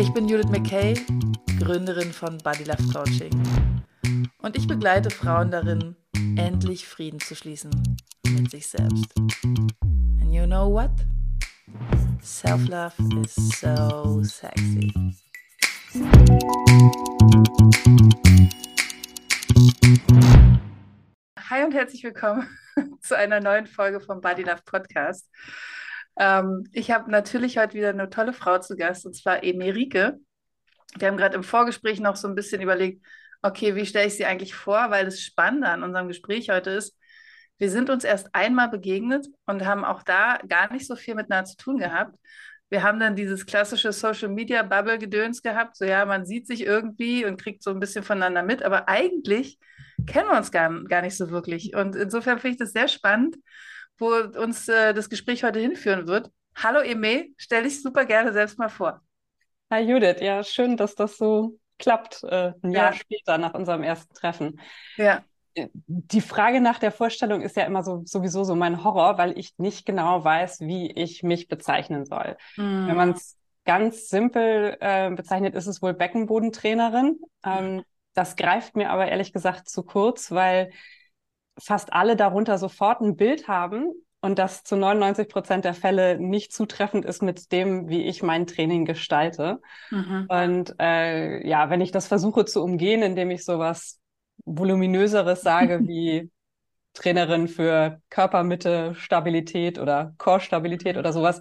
Ich bin Judith McKay, Gründerin von Body Love Coaching und ich begleite Frauen darin, endlich Frieden zu schließen mit sich selbst. And you know what? Self-love is so sexy. Hi und herzlich willkommen zu einer neuen Folge vom Body Love Podcast. Ähm, ich habe natürlich heute wieder eine tolle Frau zu Gast, und zwar Emerike. Wir haben gerade im Vorgespräch noch so ein bisschen überlegt, okay, wie stelle ich sie eigentlich vor? Weil das Spannende an unserem Gespräch heute ist, wir sind uns erst einmal begegnet und haben auch da gar nicht so viel miteinander zu tun gehabt. Wir haben dann dieses klassische Social Media Bubble Gedöns gehabt, so ja, man sieht sich irgendwie und kriegt so ein bisschen voneinander mit, aber eigentlich kennen wir uns gar, gar nicht so wirklich. Und insofern finde ich das sehr spannend, wo uns äh, das Gespräch heute hinführen wird. Hallo Eme, stell dich super gerne selbst mal vor. Hi Judith, ja, schön, dass das so klappt, äh, ein Jahr ja. später nach unserem ersten Treffen. Ja. Äh, die Frage nach der Vorstellung ist ja immer so sowieso so mein Horror, weil ich nicht genau weiß, wie ich mich bezeichnen soll. Mm. Wenn man es ganz simpel äh, bezeichnet, ist es wohl Beckenbodentrainerin. Ähm, das greift mir aber ehrlich gesagt zu kurz, weil fast alle darunter sofort ein Bild haben und das zu 99 Prozent der Fälle nicht zutreffend ist mit dem, wie ich mein Training gestalte. Mhm. Und äh, ja, wenn ich das versuche zu umgehen, indem ich sowas voluminöseres sage wie Trainerin für Körpermitte, Stabilität oder Core-Stabilität oder sowas,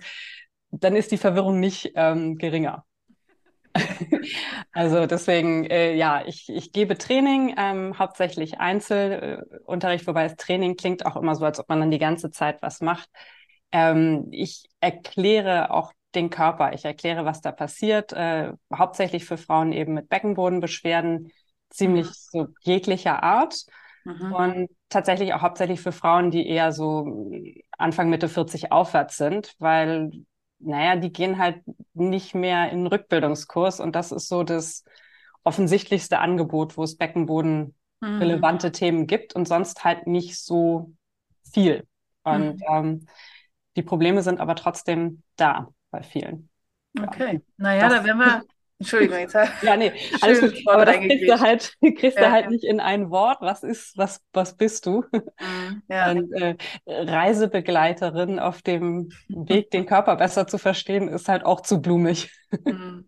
dann ist die Verwirrung nicht ähm, geringer. also deswegen, äh, ja, ich, ich gebe Training, ähm, hauptsächlich Einzelunterricht, wobei das Training klingt auch immer so, als ob man dann die ganze Zeit was macht. Ähm, ich erkläre auch den Körper, ich erkläre, was da passiert, äh, hauptsächlich für Frauen eben mit Beckenbodenbeschwerden, ziemlich mhm. so jeglicher Art. Mhm. Und tatsächlich auch hauptsächlich für Frauen, die eher so Anfang Mitte 40 aufwärts sind, weil naja, die gehen halt nicht mehr in den Rückbildungskurs und das ist so das offensichtlichste Angebot, wo es Beckenboden mhm. relevante Themen gibt und sonst halt nicht so viel. Und mhm. ähm, die Probleme sind aber trotzdem da bei vielen. Okay, ja. naja, das, da werden wir Entschuldigung, jetzt Ja, nee, alles gut. Aber das kriegst du halt, kriegst ja, du halt ja. nicht in ein Wort. Was ist, was, was bist du? Mhm, ja. Und, äh, Reisebegleiterin auf dem Weg, den Körper besser zu verstehen, ist halt auch zu blumig. Mhm.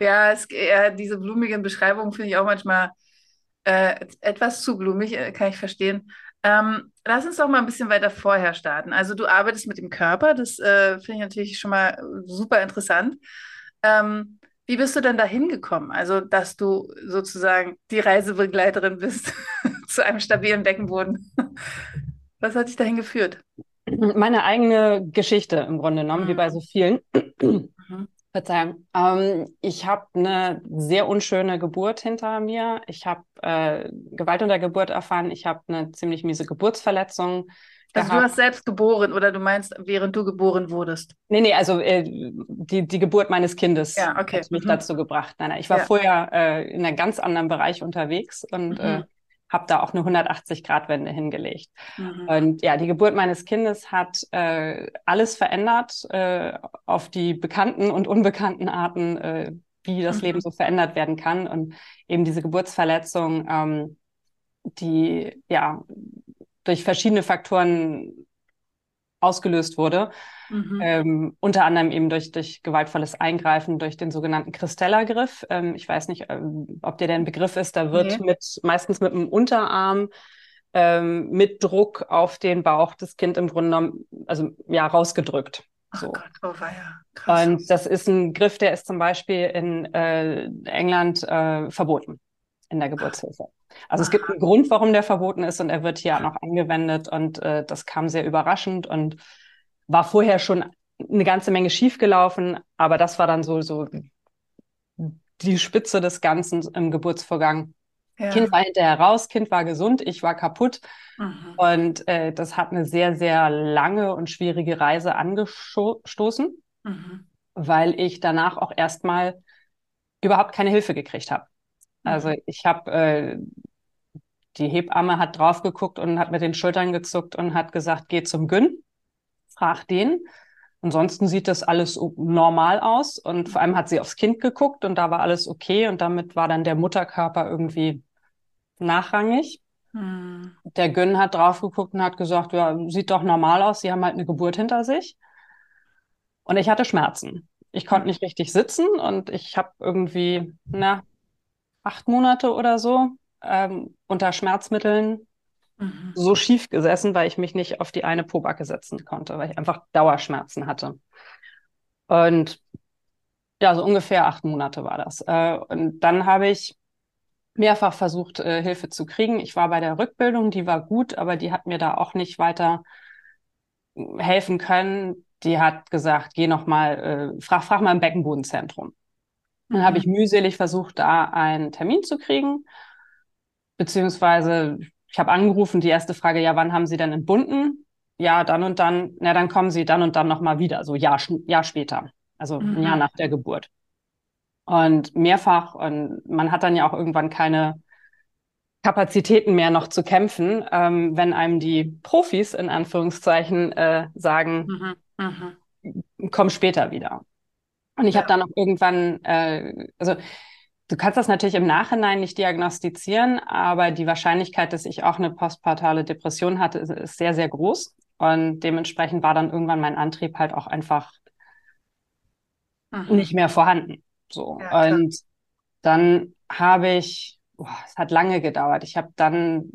Ja, es, ja diese blumigen Beschreibungen finde ich auch manchmal äh, etwas zu blumig, äh, kann ich verstehen. Ähm, lass uns doch mal ein bisschen weiter vorher starten. Also du arbeitest mit dem Körper, das äh, finde ich natürlich schon mal super interessant. Ähm, wie bist du denn da hingekommen? Also, dass du sozusagen die Reisebegleiterin bist zu einem stabilen Beckenboden. Was hat dich dahin geführt? Meine eigene Geschichte im Grunde genommen, mhm. wie bei so vielen. Mhm. Verzeihung. Ähm, ich habe eine sehr unschöne Geburt hinter mir. Ich habe äh, Gewalt unter Geburt erfahren. Ich habe eine ziemlich miese Geburtsverletzung also gehabt. du hast selbst geboren oder du meinst, während du geboren wurdest? Nee, nee, also äh, die, die Geburt meines Kindes ja, okay. hat mich mhm. dazu gebracht. Nein, nein, ich war ja. vorher äh, in einem ganz anderen Bereich unterwegs und mhm. äh, habe da auch eine 180-Grad-Wende hingelegt. Mhm. Und ja, die Geburt meines Kindes hat äh, alles verändert äh, auf die bekannten und unbekannten Arten, äh, wie das Leben mhm. so verändert werden kann. Und eben diese Geburtsverletzung, ähm, die ja durch verschiedene Faktoren ausgelöst wurde. Mhm. Ähm, unter anderem eben durch, durch gewaltvolles Eingreifen, durch den sogenannten Kristellergriff. Ähm, ich weiß nicht, ähm, ob dir der ein Begriff ist. Da wird nee. mit meistens mit dem Unterarm ähm, mit Druck auf den Bauch des Kind im Grunde genommen, also ja, rausgedrückt. So. Oh Gott, oh weia. Krass. Und das ist ein Griff, der ist zum Beispiel in äh, England äh, verboten in der Geburtshilfe. Also es gibt einen Grund, warum der verboten ist und er wird hier auch noch angewendet und äh, das kam sehr überraschend und war vorher schon eine ganze Menge schiefgelaufen, aber das war dann so, so die Spitze des Ganzen im Geburtsvorgang. Ja. Kind war hinterher raus, Kind war gesund, ich war kaputt. Mhm. Und äh, das hat eine sehr, sehr lange und schwierige Reise angestoßen, mhm. weil ich danach auch erstmal überhaupt keine Hilfe gekriegt habe. Also mhm. ich habe, äh, die Hebamme hat drauf geguckt und hat mit den Schultern gezuckt und hat gesagt, geh zum Gyn, frag den. Ansonsten sieht das alles normal aus und vor allem hat sie aufs Kind geguckt und da war alles okay und damit war dann der Mutterkörper irgendwie nachrangig. Hm. Der Gyn hat drauf geguckt und hat gesagt, ja, sieht doch normal aus, sie haben halt eine Geburt hinter sich. Und ich hatte Schmerzen. Ich konnte hm. nicht richtig sitzen und ich habe irgendwie, na, acht Monate oder so ähm, unter Schmerzmitteln mhm. so schief gesessen, weil ich mich nicht auf die eine Pobacke setzen konnte, weil ich einfach Dauerschmerzen hatte. Und ja, so ungefähr acht Monate war das. Äh, und dann habe ich mehrfach versucht, äh, Hilfe zu kriegen. Ich war bei der Rückbildung, die war gut, aber die hat mir da auch nicht weiter hm, helfen können. Die hat gesagt, geh noch mal, äh, frag, frag mal im Beckenbodenzentrum. Dann mhm. habe ich mühselig versucht, da einen Termin zu kriegen, beziehungsweise ich habe angerufen, die erste Frage, ja, wann haben Sie denn entbunden? Ja, dann und dann, na, dann kommen Sie dann und dann nochmal wieder, so Jahr, Jahr später, also mhm. ein Jahr nach der Geburt. Und mehrfach, und man hat dann ja auch irgendwann keine Kapazitäten mehr noch zu kämpfen, ähm, wenn einem die Profis in Anführungszeichen äh, sagen, mhm. Mhm. komm später wieder. Und ich ja. habe dann auch irgendwann, äh, also Du kannst das natürlich im Nachhinein nicht diagnostizieren, aber die Wahrscheinlichkeit, dass ich auch eine postpartale Depression hatte, ist sehr, sehr groß. Und dementsprechend war dann irgendwann mein Antrieb halt auch einfach mhm. nicht mehr vorhanden. So. Ja, und dann habe ich, boah, es hat lange gedauert. Ich habe dann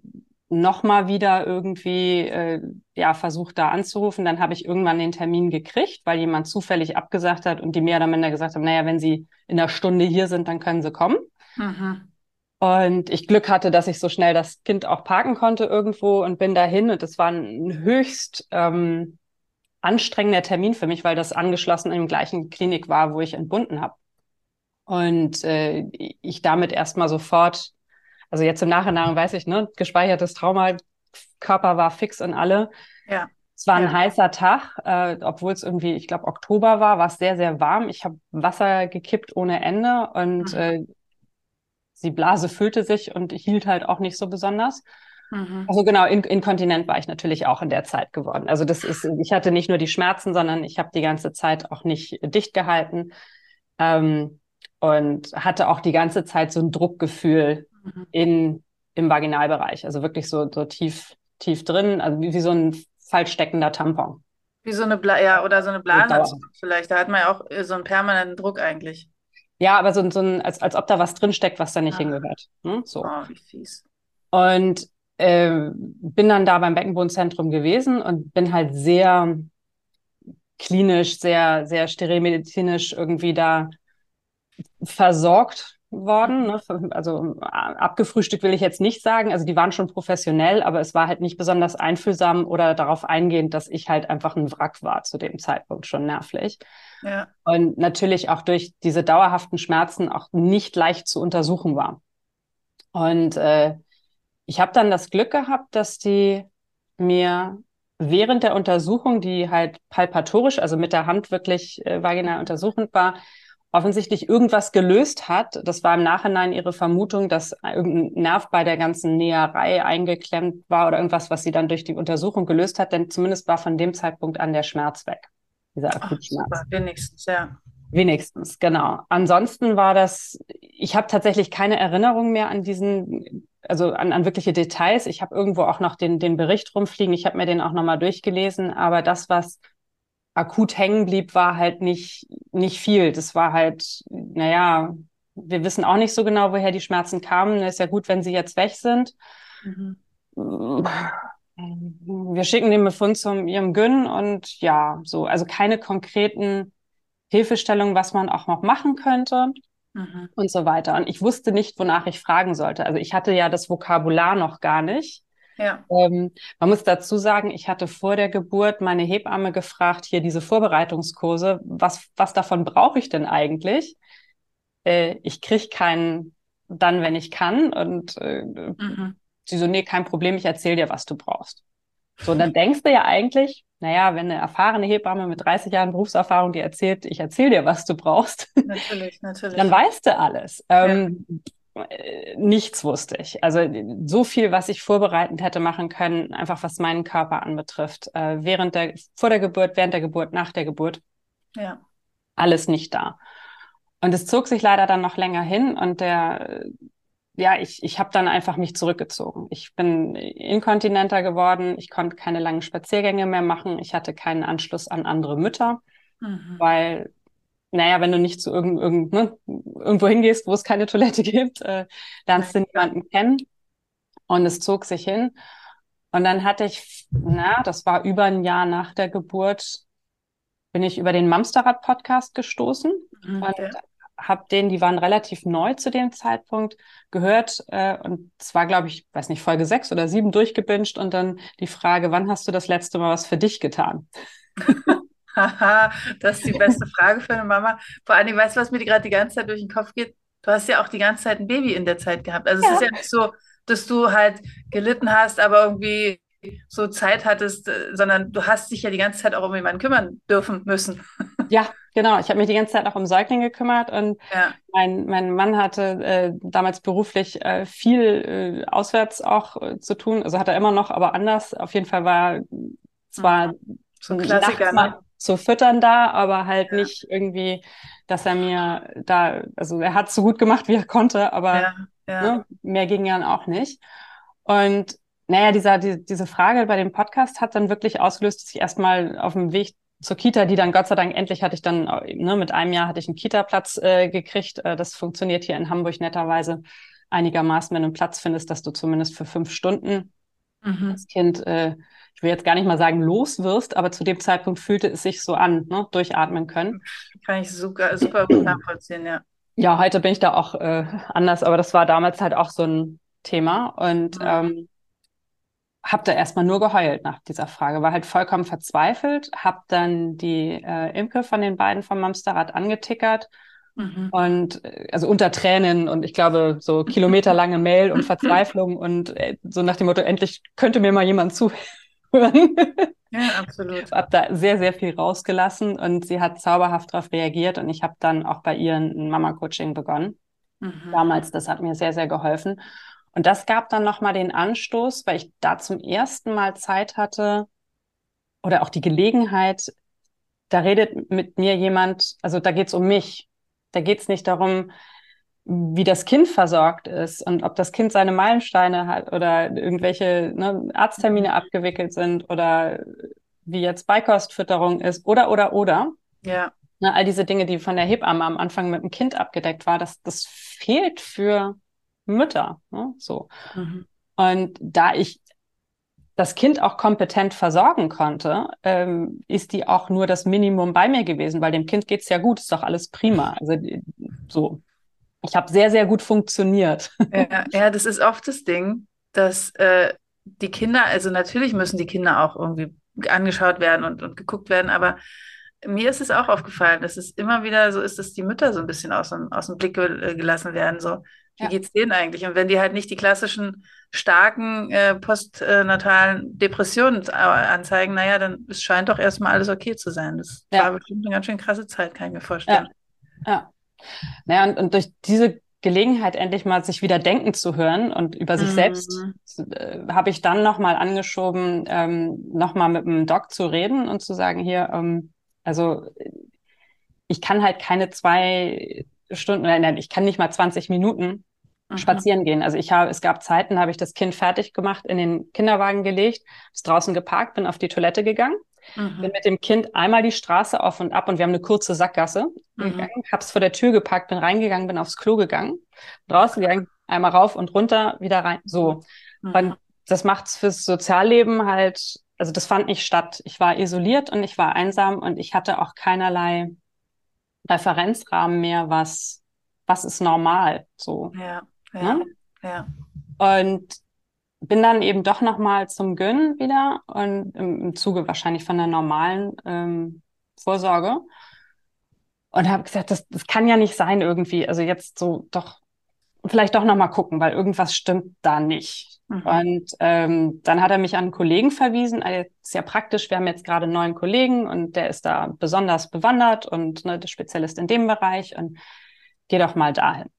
nochmal wieder irgendwie äh, ja versucht da anzurufen. Dann habe ich irgendwann den Termin gekriegt, weil jemand zufällig abgesagt hat und die mehr oder minder gesagt haben, naja, wenn Sie in einer Stunde hier sind, dann können Sie kommen. Mhm. Und ich Glück hatte, dass ich so schnell das Kind auch parken konnte irgendwo und bin dahin. Und es war ein höchst ähm, anstrengender Termin für mich, weil das angeschlossen der gleichen Klinik war, wo ich entbunden habe. Und äh, ich damit erstmal sofort also jetzt im Nachhinein weiß ich, ne, gespeichertes Trauma, Körper war fix und alle. Ja. Es war ein ja. heißer Tag, äh, obwohl es irgendwie, ich glaube, Oktober war, war es sehr, sehr warm. Ich habe Wasser gekippt ohne Ende und mhm. äh, die Blase füllte sich und hielt halt auch nicht so besonders. Mhm. Also genau, in, inkontinent war ich natürlich auch in der Zeit geworden. Also das ist, ich hatte nicht nur die Schmerzen, sondern ich habe die ganze Zeit auch nicht dicht gehalten ähm, und hatte auch die ganze Zeit so ein Druckgefühl mhm. in, im Vaginalbereich. Also wirklich so, so tief, tief drin, also wie, wie so ein falsch steckender Tampon. Wie so eine Bla ja, oder so eine Blase vielleicht. Da hat man ja auch so einen permanenten Druck eigentlich. Ja, aber so, so ein, als, als ob da was drinsteckt, was da nicht ah. hingehört. Hm? So. Oh, wie fies. Und äh, bin dann da beim Beckenbodenzentrum gewesen und bin halt sehr klinisch, sehr, sehr sterilmedizinisch irgendwie da versorgt worden. Ne? Also abgefrühstückt will ich jetzt nicht sagen. Also die waren schon professionell, aber es war halt nicht besonders einfühlsam oder darauf eingehend, dass ich halt einfach ein Wrack war zu dem Zeitpunkt schon nervlich. Ja. Und natürlich auch durch diese dauerhaften Schmerzen auch nicht leicht zu untersuchen war. Und äh, ich habe dann das Glück gehabt, dass die mir während der Untersuchung, die halt palpatorisch, also mit der Hand wirklich äh, vaginal untersuchend war, offensichtlich irgendwas gelöst hat. Das war im Nachhinein ihre Vermutung, dass irgendein Nerv bei der ganzen Näherei eingeklemmt war oder irgendwas, was sie dann durch die Untersuchung gelöst hat. Denn zumindest war von dem Zeitpunkt an der Schmerz weg. Dieser Akutschmerz. Ach, super, wenigstens, ja. Wenigstens, genau. Ansonsten war das, ich habe tatsächlich keine Erinnerung mehr an diesen, also an, an wirkliche Details. Ich habe irgendwo auch noch den, den Bericht rumfliegen. Ich habe mir den auch nochmal durchgelesen. Aber das, was akut hängen blieb, war halt nicht, nicht viel. Das war halt, naja, wir wissen auch nicht so genau, woher die Schmerzen kamen. Es ist ja gut, wenn sie jetzt weg sind. Mhm. Wir schicken den Befund zum ihrem Gyn und ja, so, also keine konkreten Hilfestellungen, was man auch noch machen könnte mhm. und so weiter. Und ich wusste nicht, wonach ich fragen sollte. Also ich hatte ja das Vokabular noch gar nicht. Ja. Ähm, man muss dazu sagen, ich hatte vor der Geburt meine Hebamme gefragt, hier diese Vorbereitungskurse, was, was davon brauche ich denn eigentlich? äh, ich kriege keinen dann, wenn ich kann. Und äh, mhm. sie so, nee, kein Problem, ich erzähle dir, was du brauchst. So, und dann denkst du ja eigentlich, naja, wenn eine erfahrene Hebamme mit 30 Jahren Berufserfahrung dir erzählt, ich erzähle dir, was du brauchst, natürlich, natürlich. dann weißt du alles. Ähm, ja. Äh, nichts wusste ich. Also so viel, was ich vorbereitend hätte machen können, einfach was meinen Körper anbetrifft, äh, während der, vor der Geburt, während der Geburt, nach der Geburt. Ja. Alles nicht da. Und es zog sich leider dann noch länger hin und der ja, ich, ich habe dann einfach mich zurückgezogen. Ich bin inkontinenter geworden, ich konnte keine langen Spaziergänge mehr machen, ich hatte keinen Anschluss an andere Mütter, mhm. weil, naja, wenn du nicht zu irgend, irgend, ne, irgendwo hingehst, wo es keine Toilette gibt, äh, lernst du niemanden kennen. Und es zog sich hin. Und dann hatte ich, na, das war über ein Jahr nach der Geburt, bin ich über den Mamsterrad-Podcast gestoßen. Mhm, und habe den, die waren relativ neu zu dem Zeitpunkt, gehört äh, und zwar, glaube ich, weiß nicht, Folge sechs oder sieben durchgebinged und dann die Frage, wann hast du das letzte Mal was für dich getan? Haha, das ist die beste Frage für eine Mama. Vor allem, weißt du, was mir gerade die ganze Zeit durch den Kopf geht? Du hast ja auch die ganze Zeit ein Baby in der Zeit gehabt. Also ja. es ist ja nicht so, dass du halt gelitten hast, aber irgendwie so Zeit hattest, äh, sondern du hast dich ja die ganze Zeit auch um jemanden kümmern dürfen müssen. Ja, genau. Ich habe mich die ganze Zeit auch um Säugling gekümmert und ja. mein, mein Mann hatte äh, damals beruflich äh, viel äh, auswärts auch äh, zu tun. Also hat er immer noch, aber anders. Auf jeden Fall war zwar mhm. so ein Klassiker, ne? Zu füttern da, aber halt ja. nicht irgendwie, dass er mir da, also er hat so gut gemacht, wie er konnte, aber ja, ja. Ne, mehr ging dann auch nicht. Und naja, dieser, die, diese Frage bei dem Podcast hat dann wirklich ausgelöst, dass ich erstmal auf dem Weg zur Kita, die dann Gott sei Dank endlich hatte ich dann, ne, mit einem Jahr hatte ich einen Kita-Platz äh, gekriegt. Äh, das funktioniert hier in Hamburg netterweise einigermaßen, wenn du einen Platz findest, dass du zumindest für fünf Stunden mhm. das Kind, äh, ich will jetzt gar nicht mal sagen, los wirst, aber zu dem Zeitpunkt fühlte es sich so an, ne, durchatmen können. Kann ich super, super gut nachvollziehen, ja. Ja, heute bin ich da auch äh, anders, aber das war damals halt auch so ein Thema. Und mhm. ähm, habe da erstmal nur geheult nach dieser Frage, war halt vollkommen verzweifelt, habe dann die äh, Imke von den beiden vom Mamsterrad angetickert mhm. und also unter Tränen und ich glaube so kilometerlange Mail und Verzweiflung und äh, so nach dem Motto, endlich könnte mir mal jemand zuhören. Ja, absolut. habe da sehr, sehr viel rausgelassen und sie hat zauberhaft darauf reagiert und ich habe dann auch bei ihr ein Mama-Coaching begonnen. Mhm. Damals, das hat mir sehr, sehr geholfen. Und das gab dann nochmal den Anstoß, weil ich da zum ersten Mal Zeit hatte oder auch die Gelegenheit, da redet mit mir jemand, also da geht es um mich. Da geht es nicht darum, wie das Kind versorgt ist und ob das Kind seine Meilensteine hat oder irgendwelche ne, Arzttermine abgewickelt sind oder wie jetzt Beikostfütterung ist oder, oder, oder. Ja. Ne, all diese Dinge, die von der Hebamme am Anfang mit dem Kind abgedeckt war, das, das fehlt für Mütter. Ne? So. Mhm. Und da ich das Kind auch kompetent versorgen konnte, ähm, ist die auch nur das Minimum bei mir gewesen, weil dem Kind geht's ja gut, ist doch alles prima. Also so. Ich habe sehr, sehr gut funktioniert. Ja, ja, das ist oft das Ding, dass äh, die Kinder, also natürlich müssen die Kinder auch irgendwie angeschaut werden und, und geguckt werden, aber mir ist es auch aufgefallen, dass es immer wieder so ist, dass die Mütter so ein bisschen aus, aus dem Blick gelassen werden. So, wie ja. geht's denen eigentlich? Und wenn die halt nicht die klassischen starken äh, postnatalen Depressionen äh, anzeigen, naja, dann es scheint doch erstmal alles okay zu sein. Das ja. war bestimmt eine ganz schön krasse Zeit, kann ich mir vorstellen. Ja. ja. Naja, und, und durch diese Gelegenheit, endlich mal sich wieder denken zu hören und über sich mhm. selbst, äh, habe ich dann nochmal angeschoben, ähm, nochmal mit dem Doc zu reden und zu sagen, hier, ähm, also ich kann halt keine zwei Stunden, nein, ich kann nicht mal 20 Minuten mhm. spazieren gehen. Also ich habe, es gab Zeiten, habe ich das Kind fertig gemacht, in den Kinderwagen gelegt, ist draußen geparkt, bin auf die Toilette gegangen, mhm. bin mit dem Kind einmal die Straße auf und ab und wir haben eine kurze Sackgasse mhm. gegangen, hab's vor der Tür geparkt, bin reingegangen, bin aufs Klo gegangen, draußen gegangen, einmal rauf und runter, wieder rein, so. Mhm. Und das macht's fürs Sozialleben halt also das fand nicht statt. Ich war isoliert und ich war einsam und ich hatte auch keinerlei Referenzrahmen mehr, was, was ist normal, so. Ja, ja, ne? ja. Und bin dann eben doch nochmal zum Gönnen wieder und im, im, Zuge wahrscheinlich von der normalen ähm, Vorsorge. Und habe gesagt, das, das kann ja nicht sein irgendwie. Also jetzt so doch vielleicht doch noch mal gucken, weil irgendwas stimmt da nicht. Mhm. Und ähm, dann hat er mich an einen Kollegen verwiesen. Also ist ja praktisch, wir haben jetzt gerade einen neuen Kollegen und der ist da besonders bewandert und ne, der Spezialist in dem Bereich und geh doch mal dahin.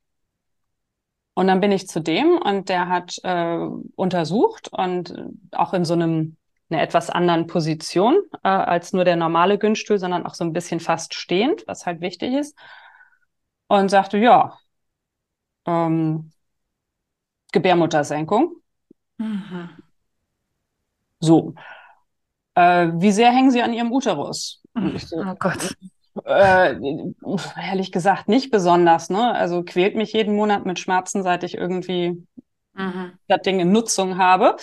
Und dann bin ich zu dem und der hat äh, untersucht und auch in so einem einer etwas anderen Position äh, als nur der normale Günststuhl, sondern auch so ein bisschen fast stehend, was halt wichtig ist. Und sagte, ja, ähm, Gebärmuttersenkung. Mhm. So. Äh, wie sehr hängen Sie an Ihrem Uterus? So, oh Gott. Äh, ehrlich gesagt nicht besonders. Ne? Also quält mich jeden Monat mit Schmerzen, seit ich irgendwie mhm. das Ding in Nutzung habe.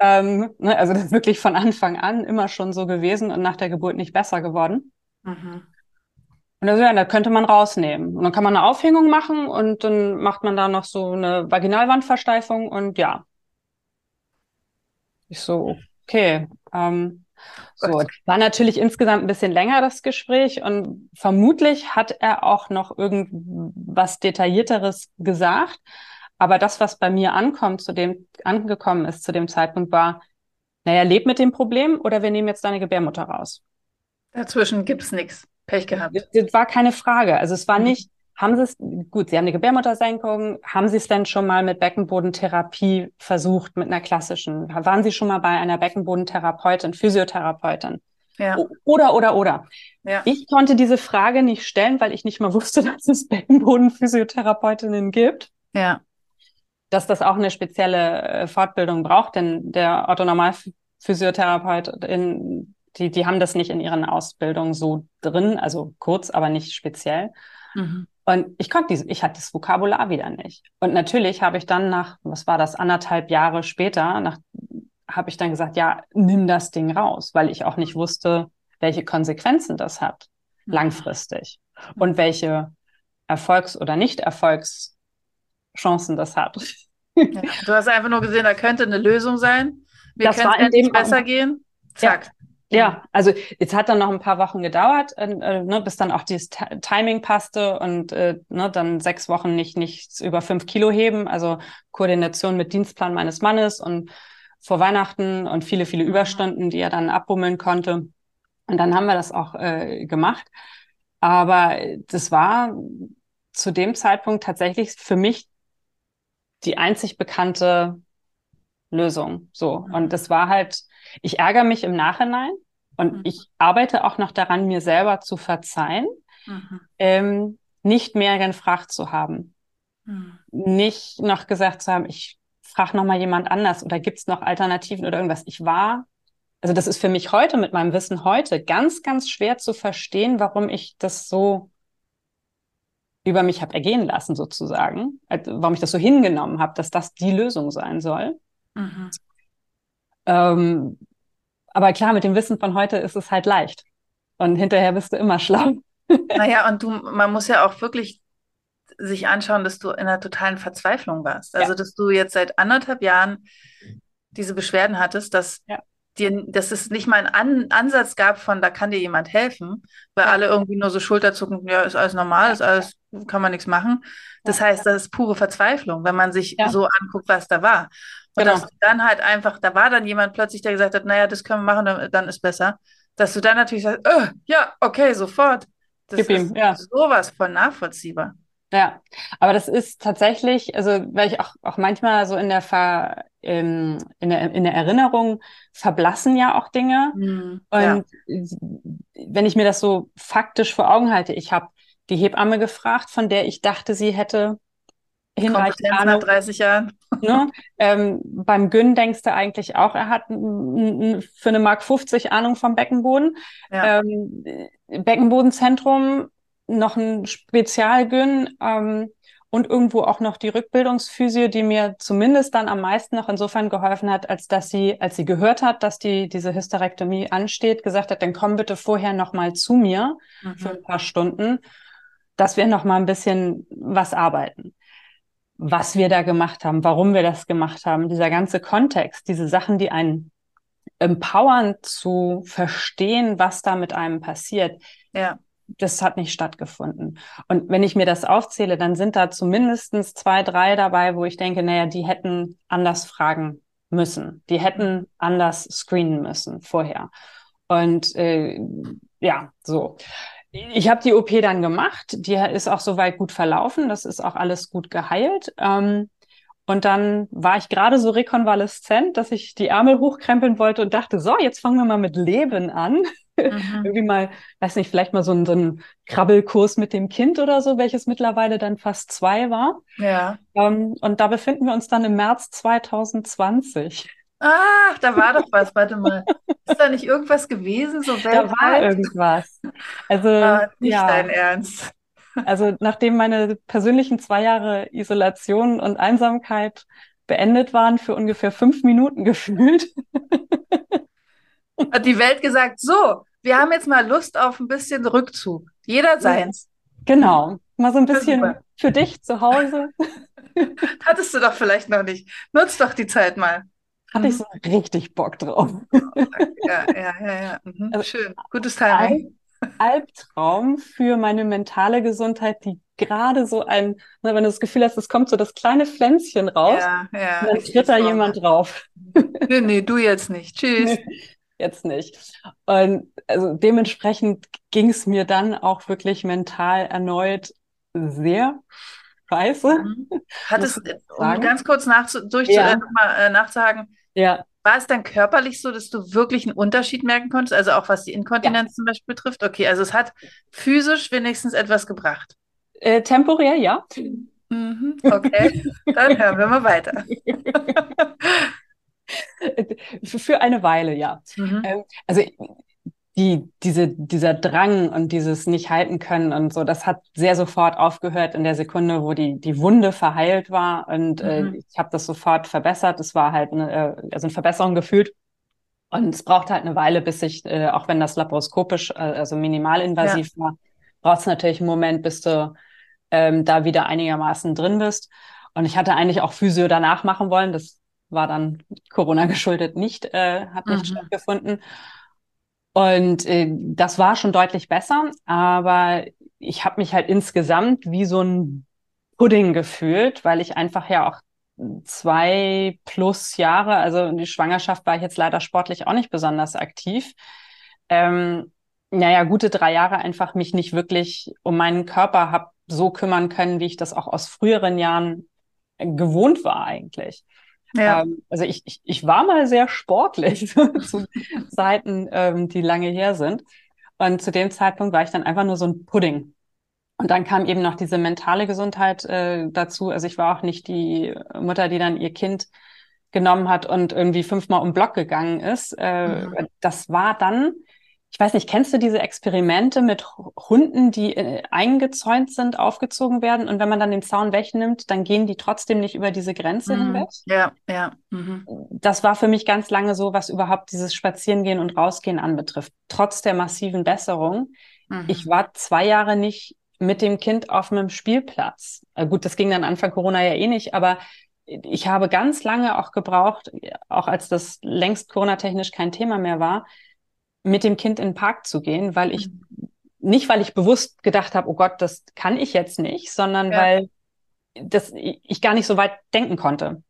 ähm, ne? Also das ist wirklich von Anfang an immer schon so gewesen und nach der Geburt nicht besser geworden. Mhm. Und also, ja, da könnte man rausnehmen. Und dann kann man eine Aufhängung machen und dann macht man da noch so eine Vaginalwandversteifung und ja. Ich so, okay. Ähm, so, war natürlich insgesamt ein bisschen länger das Gespräch und vermutlich hat er auch noch irgendwas Detaillierteres gesagt. Aber das, was bei mir ankommt, zu dem angekommen ist zu dem Zeitpunkt, war, naja, leb mit dem Problem oder wir nehmen jetzt deine Gebärmutter raus. Dazwischen gibt's nichts. Pech gehabt. Das, das war keine Frage. Also es war mhm. nicht, haben Sie es, gut, Sie haben eine Gebärmuttersenkung, haben Sie es denn schon mal mit Beckenbodentherapie versucht, mit einer klassischen? Waren Sie schon mal bei einer Beckenbodentherapeutin, Physiotherapeutin? Ja. Oder, oder, oder. Ja. Ich konnte diese Frage nicht stellen, weil ich nicht mal wusste, dass es Beckenbodenphysiotherapeutinnen gibt. Ja. Dass das auch eine spezielle äh, Fortbildung braucht, denn der Orthonormalphysiotherapeut in, die, die haben das nicht in ihren Ausbildungen so drin, also kurz, aber nicht speziell. Mhm. Und ich konnte diese, ich hatte das Vokabular wieder nicht. Und natürlich habe ich dann nach, was war das, anderthalb Jahre später, nach, habe ich dann gesagt, ja, nimm das Ding raus, weil ich auch nicht wusste, welche Konsequenzen das hat, mhm. langfristig. Und welche Erfolgs- oder Nicht-Erfolgschancen das hat. Ja, du hast einfach nur gesehen, da könnte eine Lösung sein. Wir können es besser gehen. Zack. Ja. Ja, also jetzt hat dann noch ein paar Wochen gedauert, äh, äh, ne, bis dann auch dieses T Timing passte und äh, ne, dann sechs Wochen nicht nichts über fünf Kilo heben, also Koordination mit Dienstplan meines Mannes und vor Weihnachten und viele, viele mhm. Überstunden, die er dann abbummeln konnte. Und dann haben wir das auch äh, gemacht. Aber das war zu dem Zeitpunkt tatsächlich für mich die einzig bekannte Lösung. So. Und das war halt, ich ärgere mich im Nachhinein und mhm. ich arbeite auch noch daran, mir selber zu verzeihen, mhm. ähm, nicht mehr gefragt zu haben. Mhm. Nicht noch gesagt zu haben, ich frage noch mal jemand anders oder gibt es noch Alternativen oder irgendwas. Ich war, also das ist für mich heute mit meinem Wissen heute ganz, ganz schwer zu verstehen, warum ich das so über mich habe ergehen lassen sozusagen, also warum ich das so hingenommen habe, dass das die Lösung sein soll. Mhm. Ähm, aber klar, mit dem Wissen von heute ist es halt leicht. Und hinterher bist du immer schlau. Naja, und du, man muss ja auch wirklich sich anschauen, dass du in einer totalen Verzweiflung warst. Also, ja. dass du jetzt seit anderthalb Jahren diese Beschwerden hattest, dass ja. dir, dass es nicht mal einen An Ansatz gab von, da kann dir jemand helfen, weil ja. alle irgendwie nur so Schulterzucken, ja, ist alles normal, ist alles, kann man nichts machen. Das heißt, das ist pure Verzweiflung, wenn man sich so anguckt, was da war. Und genau. dass du dann halt einfach, da war dann jemand plötzlich, der gesagt hat, naja, das können wir machen, dann, dann ist besser. Dass du dann natürlich sagst, oh, ja, okay, sofort. Das Gib ist ihm, ja. sowas von nachvollziehbar. Ja, aber das ist tatsächlich, also weil ich auch, auch manchmal so in der, Ver, ähm, in, der in der Erinnerung verblassen ja auch Dinge. Mhm, und ja. wenn ich mir das so faktisch vor Augen halte, ich habe die Hebamme gefragt, von der ich dachte, sie hätte hinreichend Ahnung. nach 30 Jahren. Ne? Ähm, beim Gyn denkst du eigentlich auch, er hat für eine Mark 50 Ahnung vom Beckenboden. Ja. Ähm, Beckenbodenzentrum, noch ein Spezialgyn ähm, und irgendwo auch noch die Rückbildungsphysio, die mir zumindest dann am meisten noch insofern geholfen hat, als dass sie, als sie gehört hat, dass die diese Hysterektomie ansteht, gesagt hat, dann komm bitte vorher noch mal zu mir mhm. für ein paar Stunden, dass wir noch mal ein bisschen was arbeiten was wir da gemacht haben, warum wir das gemacht haben, dieser ganze Kontext, diese Sachen, die einen empowern zu verstehen, was da mit einem passiert. Ja. das hat nicht stattgefunden. Und wenn ich mir das aufzähle, dann sind da zumindest zwei, drei dabei, wo ich denke, naja, die hätten anders fragen müssen. Die hätten anders screenen müssen vorher. Und äh, ja, so. Ich habe die OP dann gemacht. Die ist auch soweit gut verlaufen. Das ist auch alles gut geheilt. Ähm, und dann war ich gerade so rekonvaleszent, dass ich die Ärmel hochkrempeln wollte und dachte, so, jetzt fangen wir mal mit Leben an. Mhm. Irgendwie mal, weiß nicht, vielleicht mal so ein, so ein Krabbelkurs mit dem Kind oder so, welches mittlerweile dann fast zwei war. Ja. Ähm, und da befinden wir uns dann im März 2020. Ach, da war doch was, warte mal. Ist da nicht irgendwas gewesen, so weltweit? Da war irgendwas. Also, ah, nicht ja. dein Ernst. Also, nachdem meine persönlichen zwei Jahre Isolation und Einsamkeit beendet waren, für ungefähr fünf Minuten gefühlt. Hat die Welt gesagt, so, wir haben jetzt mal Lust auf ein bisschen Rückzug. Jeder seins. Genau. Mal so ein bisschen für dich zu Hause. Hattest du doch vielleicht noch nicht. Nutz doch die Zeit mal. Hatte ich mhm. so richtig Bock drauf. Ja, ja, ja, ja. Mhm. Also, Schön. Gutes Timing. Albtraum für meine mentale Gesundheit, die gerade so ein, ne, wenn du das Gefühl hast, es kommt so das kleine Pflänzchen raus, ja, ja, dann tritt da jemand drauf. Nee, nee, du jetzt nicht. Tschüss. jetzt nicht. Und also dementsprechend ging es mir dann auch wirklich mental erneut sehr scheiße. Mhm. Hattest, um ganz kurz nach, durch ja. äh, mal, äh, nachzuhaken, ja. war es dann körperlich so, dass du wirklich einen Unterschied merken konntest, also auch was die Inkontinenz ja. zum Beispiel betrifft? Okay, also es hat physisch wenigstens etwas gebracht. Äh, temporär, ja. Mhm, okay, dann hören wir mal weiter. Für eine Weile, ja. Mhm. Ähm, also die, diese, dieser Drang und dieses nicht halten können und so, das hat sehr sofort aufgehört in der Sekunde, wo die, die Wunde verheilt war. Und äh, mhm. äh, ich habe das sofort verbessert. Es war halt eine, äh, also eine Verbesserung gefühlt. Und es braucht halt eine Weile, bis ich, äh, auch wenn das laparoskopisch, äh, also minimalinvasiv ja. war, braucht es natürlich einen Moment, bis du ähm, da wieder einigermaßen drin bist. Und ich hatte eigentlich auch Physio danach machen wollen. Das war dann Corona geschuldet nicht, äh, hat nicht mhm. stattgefunden. Und äh, das war schon deutlich besser, aber ich habe mich halt insgesamt wie so ein Pudding gefühlt, weil ich einfach ja auch zwei plus Jahre, also in die Schwangerschaft war ich jetzt leider sportlich auch nicht besonders aktiv. Ähm, naja, gute drei Jahre einfach mich nicht wirklich um meinen Körper hab so kümmern können, wie ich das auch aus früheren Jahren gewohnt war eigentlich. Ja. Ähm, also ich, ich, ich war mal sehr sportlich zu Zeiten, ähm, die lange her sind. Und zu dem Zeitpunkt war ich dann einfach nur so ein Pudding. Und dann kam eben noch diese mentale Gesundheit äh, dazu. Also ich war auch nicht die Mutter, die dann ihr Kind genommen hat und irgendwie fünfmal um Block gegangen ist. Äh, mhm. Das war dann ich weiß nicht, kennst du diese Experimente mit Hunden, die äh, eingezäunt sind, aufgezogen werden und wenn man dann den Zaun wegnimmt, dann gehen die trotzdem nicht über diese Grenze mhm. hinweg? Ja, ja. Mhm. Das war für mich ganz lange so, was überhaupt dieses Spazierengehen und Rausgehen anbetrifft. Trotz der massiven Besserung. Mhm. Ich war zwei Jahre nicht mit dem Kind auf einem Spielplatz. Äh, gut, das ging dann Anfang Corona ja eh nicht, aber ich habe ganz lange auch gebraucht, auch als das längst Corona-technisch kein Thema mehr war, mit dem Kind in den Park zu gehen, weil ich mhm. nicht, weil ich bewusst gedacht habe, oh Gott, das kann ich jetzt nicht, sondern ja. weil das, ich gar nicht so weit denken konnte.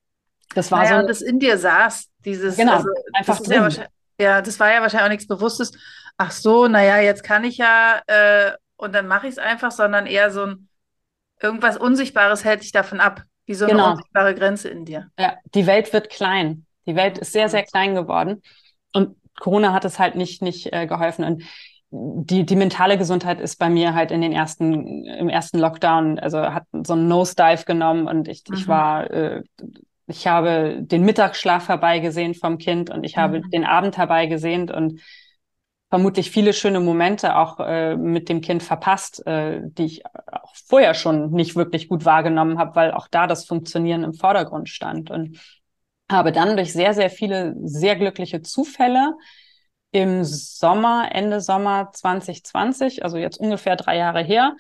Das war naja, so. das in dir saß, dieses. Genau, also, einfach drin. Ja, ja, das war ja wahrscheinlich auch nichts Bewusstes. Ach so, naja, jetzt kann ich ja äh, und dann mache ich es einfach, sondern eher so ein irgendwas Unsichtbares hält dich davon ab, wie so eine genau. unsichtbare Grenze in dir. Ja, die Welt wird klein. Die Welt ist sehr, sehr klein geworden. Und Corona hat es halt nicht, nicht äh, geholfen. Und die, die mentale Gesundheit ist bei mir halt in den ersten, im ersten Lockdown, also hat so einen Nosedive genommen und ich, mhm. ich war, äh, ich habe den Mittagsschlaf herbeigesehen vom Kind und ich habe mhm. den Abend herbeigesehnt und vermutlich viele schöne Momente auch äh, mit dem Kind verpasst, äh, die ich auch vorher schon nicht wirklich gut wahrgenommen habe, weil auch da das Funktionieren im Vordergrund stand. Und habe dann durch sehr, sehr viele sehr glückliche Zufälle im Sommer, Ende Sommer 2020, also jetzt ungefähr drei Jahre her,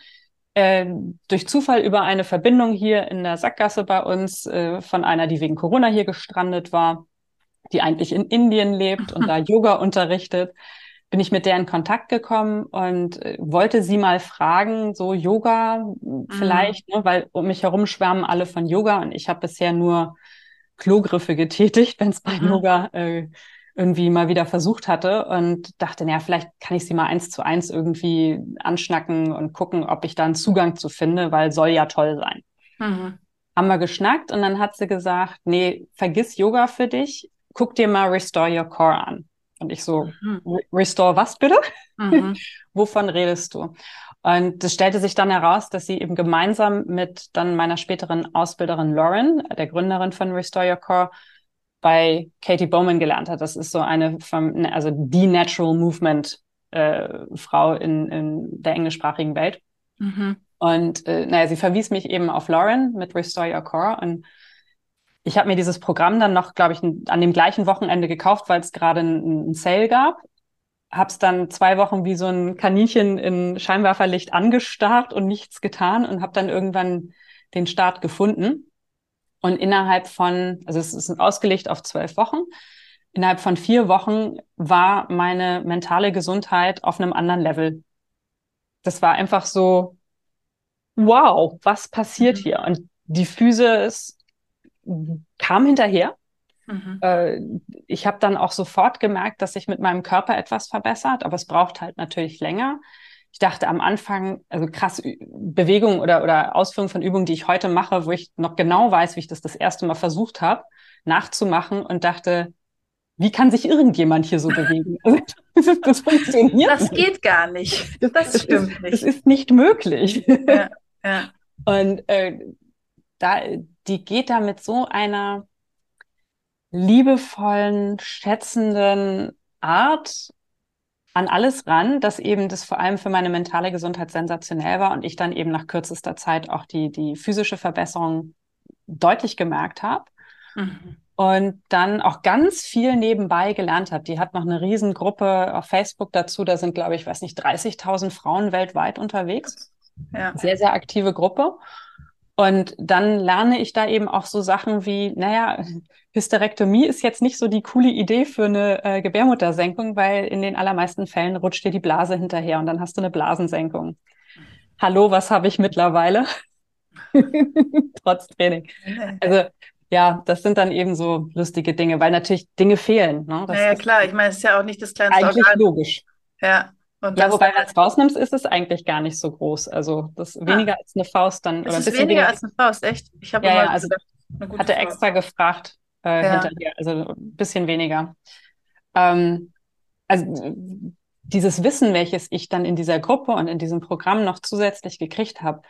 äh, durch Zufall über eine Verbindung hier in der Sackgasse bei uns äh, von einer, die wegen Corona hier gestrandet war, die eigentlich in Indien lebt und da Yoga unterrichtet, bin ich mit der in Kontakt gekommen und äh, wollte sie mal fragen, so Yoga mhm. vielleicht, ne, weil um mich herum schwärmen alle von Yoga und ich habe bisher nur Klogriffe getätigt, wenn es bei mhm. Yoga äh, irgendwie mal wieder versucht hatte und dachte, naja, vielleicht kann ich sie mal eins zu eins irgendwie anschnacken und gucken, ob ich da einen Zugang zu finde, weil soll ja toll sein. Mhm. Haben wir geschnackt und dann hat sie gesagt, nee, vergiss Yoga für dich, guck dir mal Restore Your Core an. Und ich so, mhm. Restore was bitte? Mhm. Wovon redest du? Und es stellte sich dann heraus, dass sie eben gemeinsam mit dann meiner späteren Ausbilderin Lauren, der Gründerin von Restore Your Core, bei Katie Bowman gelernt hat. Das ist so eine vom, also die Natural Movement äh, Frau in, in der englischsprachigen Welt. Mhm. Und äh, naja, sie verwies mich eben auf Lauren mit Restore Your Core und ich habe mir dieses Programm dann noch, glaube ich, an dem gleichen Wochenende gekauft, weil es gerade einen Sale gab. Hab's dann zwei Wochen wie so ein Kaninchen in Scheinwerferlicht angestarrt und nichts getan und habe dann irgendwann den Start gefunden. Und innerhalb von, also es ist ausgelegt auf zwölf Wochen, innerhalb von vier Wochen war meine mentale Gesundheit auf einem anderen Level. Das war einfach so, wow, was passiert mhm. hier? Und die Physis kam hinterher. Mhm. Äh, ich habe dann auch sofort gemerkt, dass sich mit meinem Körper etwas verbessert, aber es braucht halt natürlich länger ich dachte am Anfang, also krass Bewegung oder, oder Ausführung von Übungen, die ich heute mache, wo ich noch genau weiß, wie ich das das erste Mal versucht habe, nachzumachen und dachte, wie kann sich irgendjemand hier so bewegen? Also, das, funktioniert. Das nicht. geht gar nicht. Das, das stimmt ist, nicht. Das ist nicht möglich. Ja, ja. Und äh, da, die geht da mit so einer liebevollen, schätzenden Art an alles ran, dass eben das vor allem für meine mentale Gesundheit sensationell war und ich dann eben nach kürzester Zeit auch die, die physische Verbesserung deutlich gemerkt habe. Mhm. Und dann auch ganz viel nebenbei gelernt habe. Die hat noch eine Riesengruppe auf Facebook dazu. Da sind, glaube ich, weiß nicht, 30.000 Frauen weltweit unterwegs. Ja. Sehr, sehr aktive Gruppe. Und dann lerne ich da eben auch so Sachen wie, naja, Hysterektomie ist jetzt nicht so die coole Idee für eine äh, Gebärmuttersenkung, weil in den allermeisten Fällen rutscht dir die Blase hinterher und dann hast du eine Blasensenkung. Hallo, was habe ich mittlerweile? Trotz Training. Also ja, das sind dann eben so lustige Dinge, weil natürlich Dinge fehlen. Ne? Das naja, klar, ich meine, es ist ja auch nicht das kleinste Eigentlich Organ. logisch. Ja, und ja, wobei, wenn es rausnimmst, ist es eigentlich gar nicht so groß. Also das ah. weniger als eine Faust dann. Ist oder ein bisschen weniger, weniger als eine Faust, echt? Ich habe ja, ja, also hatte Faust. extra gefragt äh, ja. hinterher, also ein bisschen weniger. Ähm, also dieses Wissen, welches ich dann in dieser Gruppe und in diesem Programm noch zusätzlich gekriegt habe,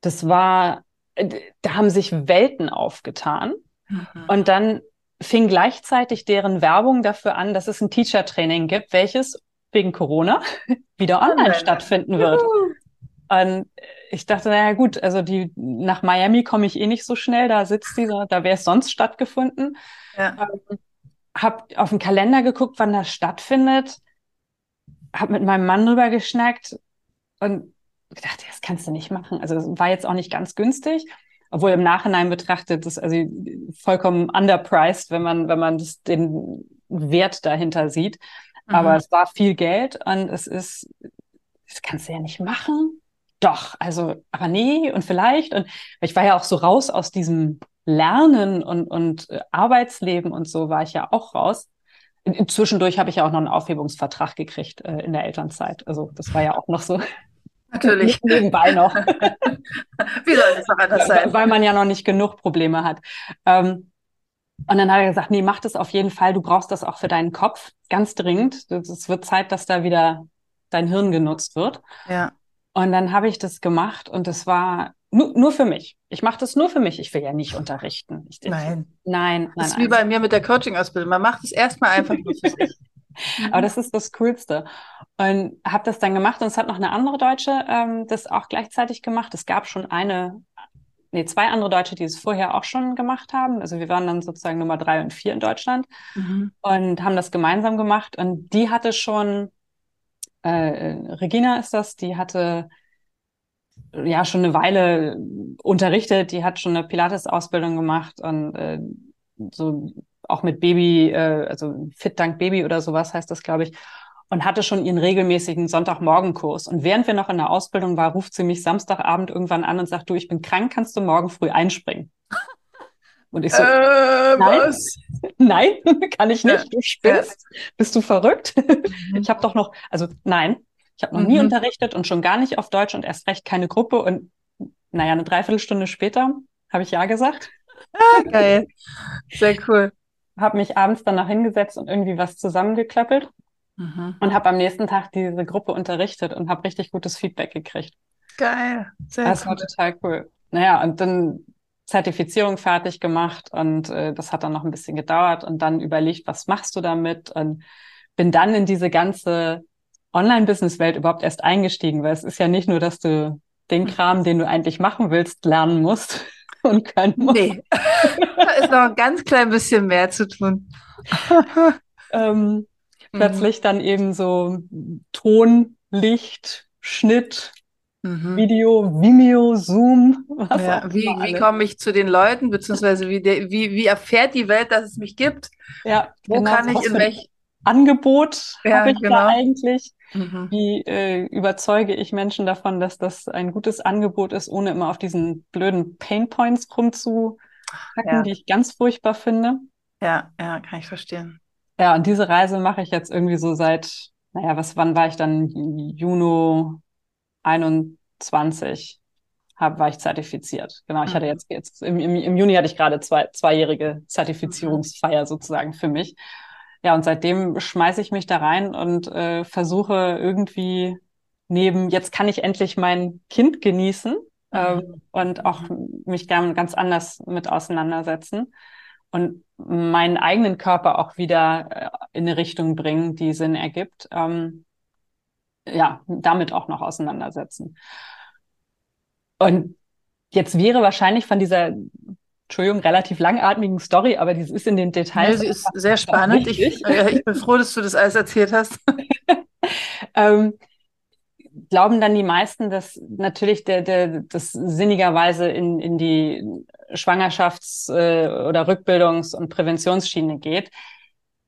das war, da haben sich Welten aufgetan. Mhm. Und dann fing gleichzeitig deren Werbung dafür an, dass es ein Teacher-Training gibt, welches wegen Corona wieder online stattfinden wird. Und ich dachte, naja gut, also die nach Miami komme ich eh nicht so schnell, da sitzt dieser, da wäre es sonst stattgefunden. Ja. Ähm, hab auf den Kalender geguckt, wann das stattfindet, hab mit meinem Mann drüber geschnackt und gedacht, das kannst du nicht machen. Also das war jetzt auch nicht ganz günstig, obwohl im Nachhinein betrachtet das also vollkommen underpriced, wenn man wenn man das, den Wert dahinter sieht. Aber mhm. es war viel Geld und es ist, das kannst du ja nicht machen. Doch, also, aber nee und vielleicht. Und ich war ja auch so raus aus diesem Lernen und, und äh, Arbeitsleben und so war ich ja auch raus. Zwischendurch habe ich ja auch noch einen Aufhebungsvertrag gekriegt äh, in der Elternzeit. Also das war ja auch noch so. Natürlich. Nebenbei noch. Wie soll das noch anders sein? Weil man ja noch nicht genug Probleme hat. Ähm, und dann hat er gesagt, nee, mach das auf jeden Fall. Du brauchst das auch für deinen Kopf ganz dringend. Es wird Zeit, dass da wieder dein Hirn genutzt wird. Ja. Und dann habe ich das gemacht und es war nur, nur für mich. Ich mache das nur für mich. Ich will ja nicht unterrichten. Ich, nein. Ich, nein, Das ist nein. wie bei mir mit der Coaching-Ausbildung. Man macht es erstmal einfach nur für sich. Aber das ist das Coolste. Und habe das dann gemacht und es hat noch eine andere Deutsche ähm, das auch gleichzeitig gemacht. Es gab schon eine nee, zwei andere Deutsche, die es vorher auch schon gemacht haben. Also wir waren dann sozusagen Nummer drei und vier in Deutschland mhm. und haben das gemeinsam gemacht. Und die hatte schon, äh, Regina ist das, die hatte ja schon eine Weile unterrichtet, die hat schon eine Pilates-Ausbildung gemacht und äh, so auch mit Baby, äh, also Fit Dank Baby oder sowas heißt das, glaube ich. und hatte schon ihren regelmäßigen Sonntagmorgenkurs. Und während wir noch in der Ausbildung waren, ruft sie mich Samstagabend irgendwann an und sagt, du, ich bin krank, kannst du morgen früh einspringen? Und ich so, äh, nein, was? nein, kann ich nicht. Du spinnst. Bist du verrückt? Ich habe doch noch, also nein, ich habe noch mhm. nie unterrichtet und schon gar nicht auf Deutsch und erst recht keine Gruppe. Und naja, eine Dreiviertelstunde später habe ich ja gesagt. Ah, geil. Sehr cool. Habe mich abends danach hingesetzt und irgendwie was zusammengeklöppelt mhm. und habe am nächsten Tag diese Gruppe unterrichtet und habe richtig gutes Feedback gekriegt. Geil. Sehr das cool. war total cool. Naja, und dann Zertifizierung fertig gemacht und äh, das hat dann noch ein bisschen gedauert und dann überlegt, was machst du damit und bin dann in diese ganze Online-Business-Welt überhaupt erst eingestiegen, weil es ist ja nicht nur, dass du den Kram, den du eigentlich machen willst, lernen musst und können musst. Nee, da ist noch ein ganz klein bisschen mehr zu tun. ähm, mhm. Plötzlich dann eben so Ton, Licht, Schnitt, mhm. Video, Vimeo, Zoom. Ja, wie, wie komme ich zu den Leuten, beziehungsweise wie, de, wie, wie erfährt die Welt, dass es mich gibt? Ja, wo genau, kann ich in welch Angebot ja, habe ich genau. da eigentlich? Mhm. Wie äh, überzeuge ich Menschen davon, dass das ein gutes Angebot ist, ohne immer auf diesen blöden Painpoints rumzuhacken, ja. die ich ganz furchtbar finde? Ja, ja, kann ich verstehen. Ja, und diese Reise mache ich jetzt irgendwie so seit, naja, was, wann war ich dann? Juni 21 hab, war ich zertifiziert. Genau, ich hatte mhm. jetzt, jetzt im, im, im Juni hatte ich gerade zwei, zweijährige Zertifizierungsfeier sozusagen für mich. Ja, und seitdem schmeiße ich mich da rein und äh, versuche irgendwie neben, jetzt kann ich endlich mein Kind genießen äh, und auch mich gern ganz anders mit auseinandersetzen und meinen eigenen Körper auch wieder äh, in eine Richtung bringen, die Sinn ergibt. Ähm, ja, damit auch noch auseinandersetzen. Und jetzt wäre wahrscheinlich von dieser Entschuldigung, relativ langatmigen Story, aber die ist in den Details. Ja, sie ist sehr spannend. Ich, äh, ich, bin froh, dass du das alles erzählt hast. ähm, glauben dann die meisten, dass natürlich der, der, das sinnigerweise in, in die Schwangerschafts- äh, oder Rückbildungs- und Präventionsschiene geht.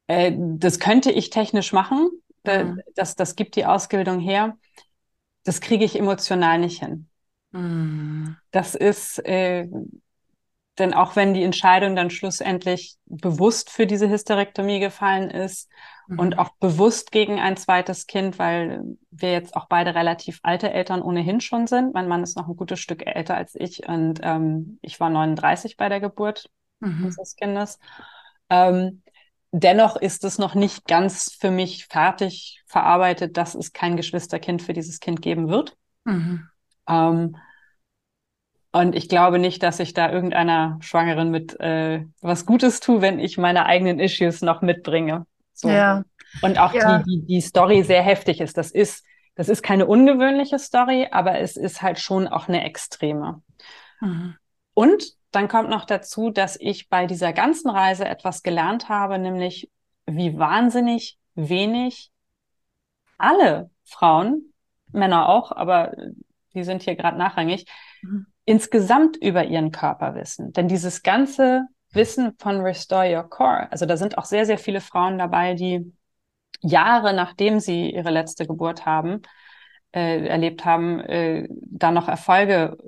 Äh, das könnte ich technisch machen. Mhm. Das, das gibt die Ausbildung her. Das kriege ich emotional nicht hin. Mhm. Das ist, äh, denn auch wenn die Entscheidung dann schlussendlich bewusst für diese Hysterektomie gefallen ist mhm. und auch bewusst gegen ein zweites Kind, weil wir jetzt auch beide relativ alte Eltern ohnehin schon sind. Mein Mann ist noch ein gutes Stück älter als ich und ähm, ich war 39 bei der Geburt mhm. unseres Kindes. Ähm, dennoch ist es noch nicht ganz für mich fertig verarbeitet, dass es kein Geschwisterkind für dieses Kind geben wird. Mhm. Ähm, und ich glaube nicht, dass ich da irgendeiner Schwangeren mit äh, was Gutes tue, wenn ich meine eigenen Issues noch mitbringe. So. Ja. Und auch ja. die, die, die Story sehr heftig ist. Das ist, das ist keine ungewöhnliche Story, aber es ist halt schon auch eine extreme. Mhm. Und dann kommt noch dazu, dass ich bei dieser ganzen Reise etwas gelernt habe, nämlich wie wahnsinnig wenig alle Frauen, Männer auch, aber die sind hier gerade nachrangig, mhm insgesamt über ihren Körper wissen. Denn dieses ganze Wissen von Restore Your Core, also da sind auch sehr, sehr viele Frauen dabei, die Jahre nachdem sie ihre letzte Geburt haben, äh, erlebt haben, äh, da noch Erfolge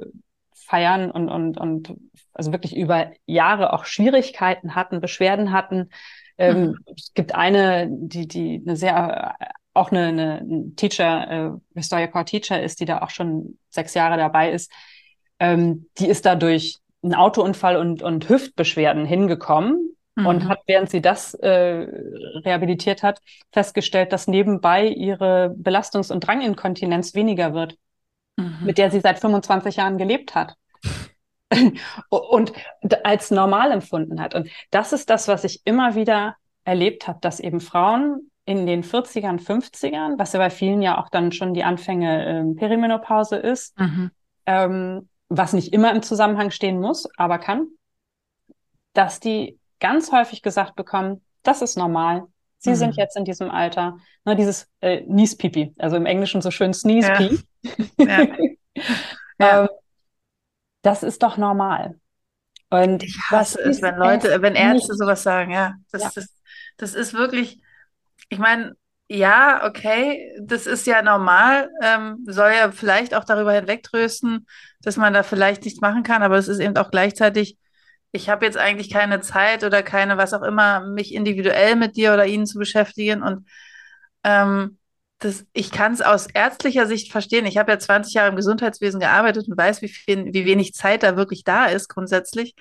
feiern und, und, und also wirklich über Jahre auch Schwierigkeiten hatten, Beschwerden hatten. Ähm, mhm. Es gibt eine, die, die eine sehr, auch eine, eine Teacher, äh, Restore Core Teacher ist, die da auch schon sechs Jahre dabei ist, ähm, die ist da durch einen Autounfall und, und Hüftbeschwerden hingekommen mhm. und hat, während sie das äh, rehabilitiert hat, festgestellt, dass nebenbei ihre Belastungs- und Dranginkontinenz weniger wird, mhm. mit der sie seit 25 Jahren gelebt hat. und als normal empfunden hat. Und das ist das, was ich immer wieder erlebt habe, dass eben Frauen in den 40ern, 50ern, was ja bei vielen ja auch dann schon die Anfänge äh, Perimenopause ist, mhm. ähm, was nicht immer im Zusammenhang stehen muss, aber kann, dass die ganz häufig gesagt bekommen, das ist normal. Sie mhm. sind jetzt in diesem Alter. Ne, dieses äh, Nies-Pipi, also im Englischen so schön Sneeze-Pee. Ja. ja. ähm, das ist doch normal. Und ich hasse es, wenn Leute, wenn Ärzte nicht. sowas sagen, ja. Das, ja. Das, das ist wirklich, ich meine, ja, okay, das ist ja normal, ähm, soll ja vielleicht auch darüber hinwegtrösten, dass man da vielleicht nichts machen kann, aber es ist eben auch gleichzeitig, ich habe jetzt eigentlich keine Zeit oder keine, was auch immer, mich individuell mit dir oder ihnen zu beschäftigen und ähm, das, ich kann es aus ärztlicher Sicht verstehen. Ich habe ja 20 Jahre im Gesundheitswesen gearbeitet und weiß, wie viel, wie wenig Zeit da wirklich da ist grundsätzlich.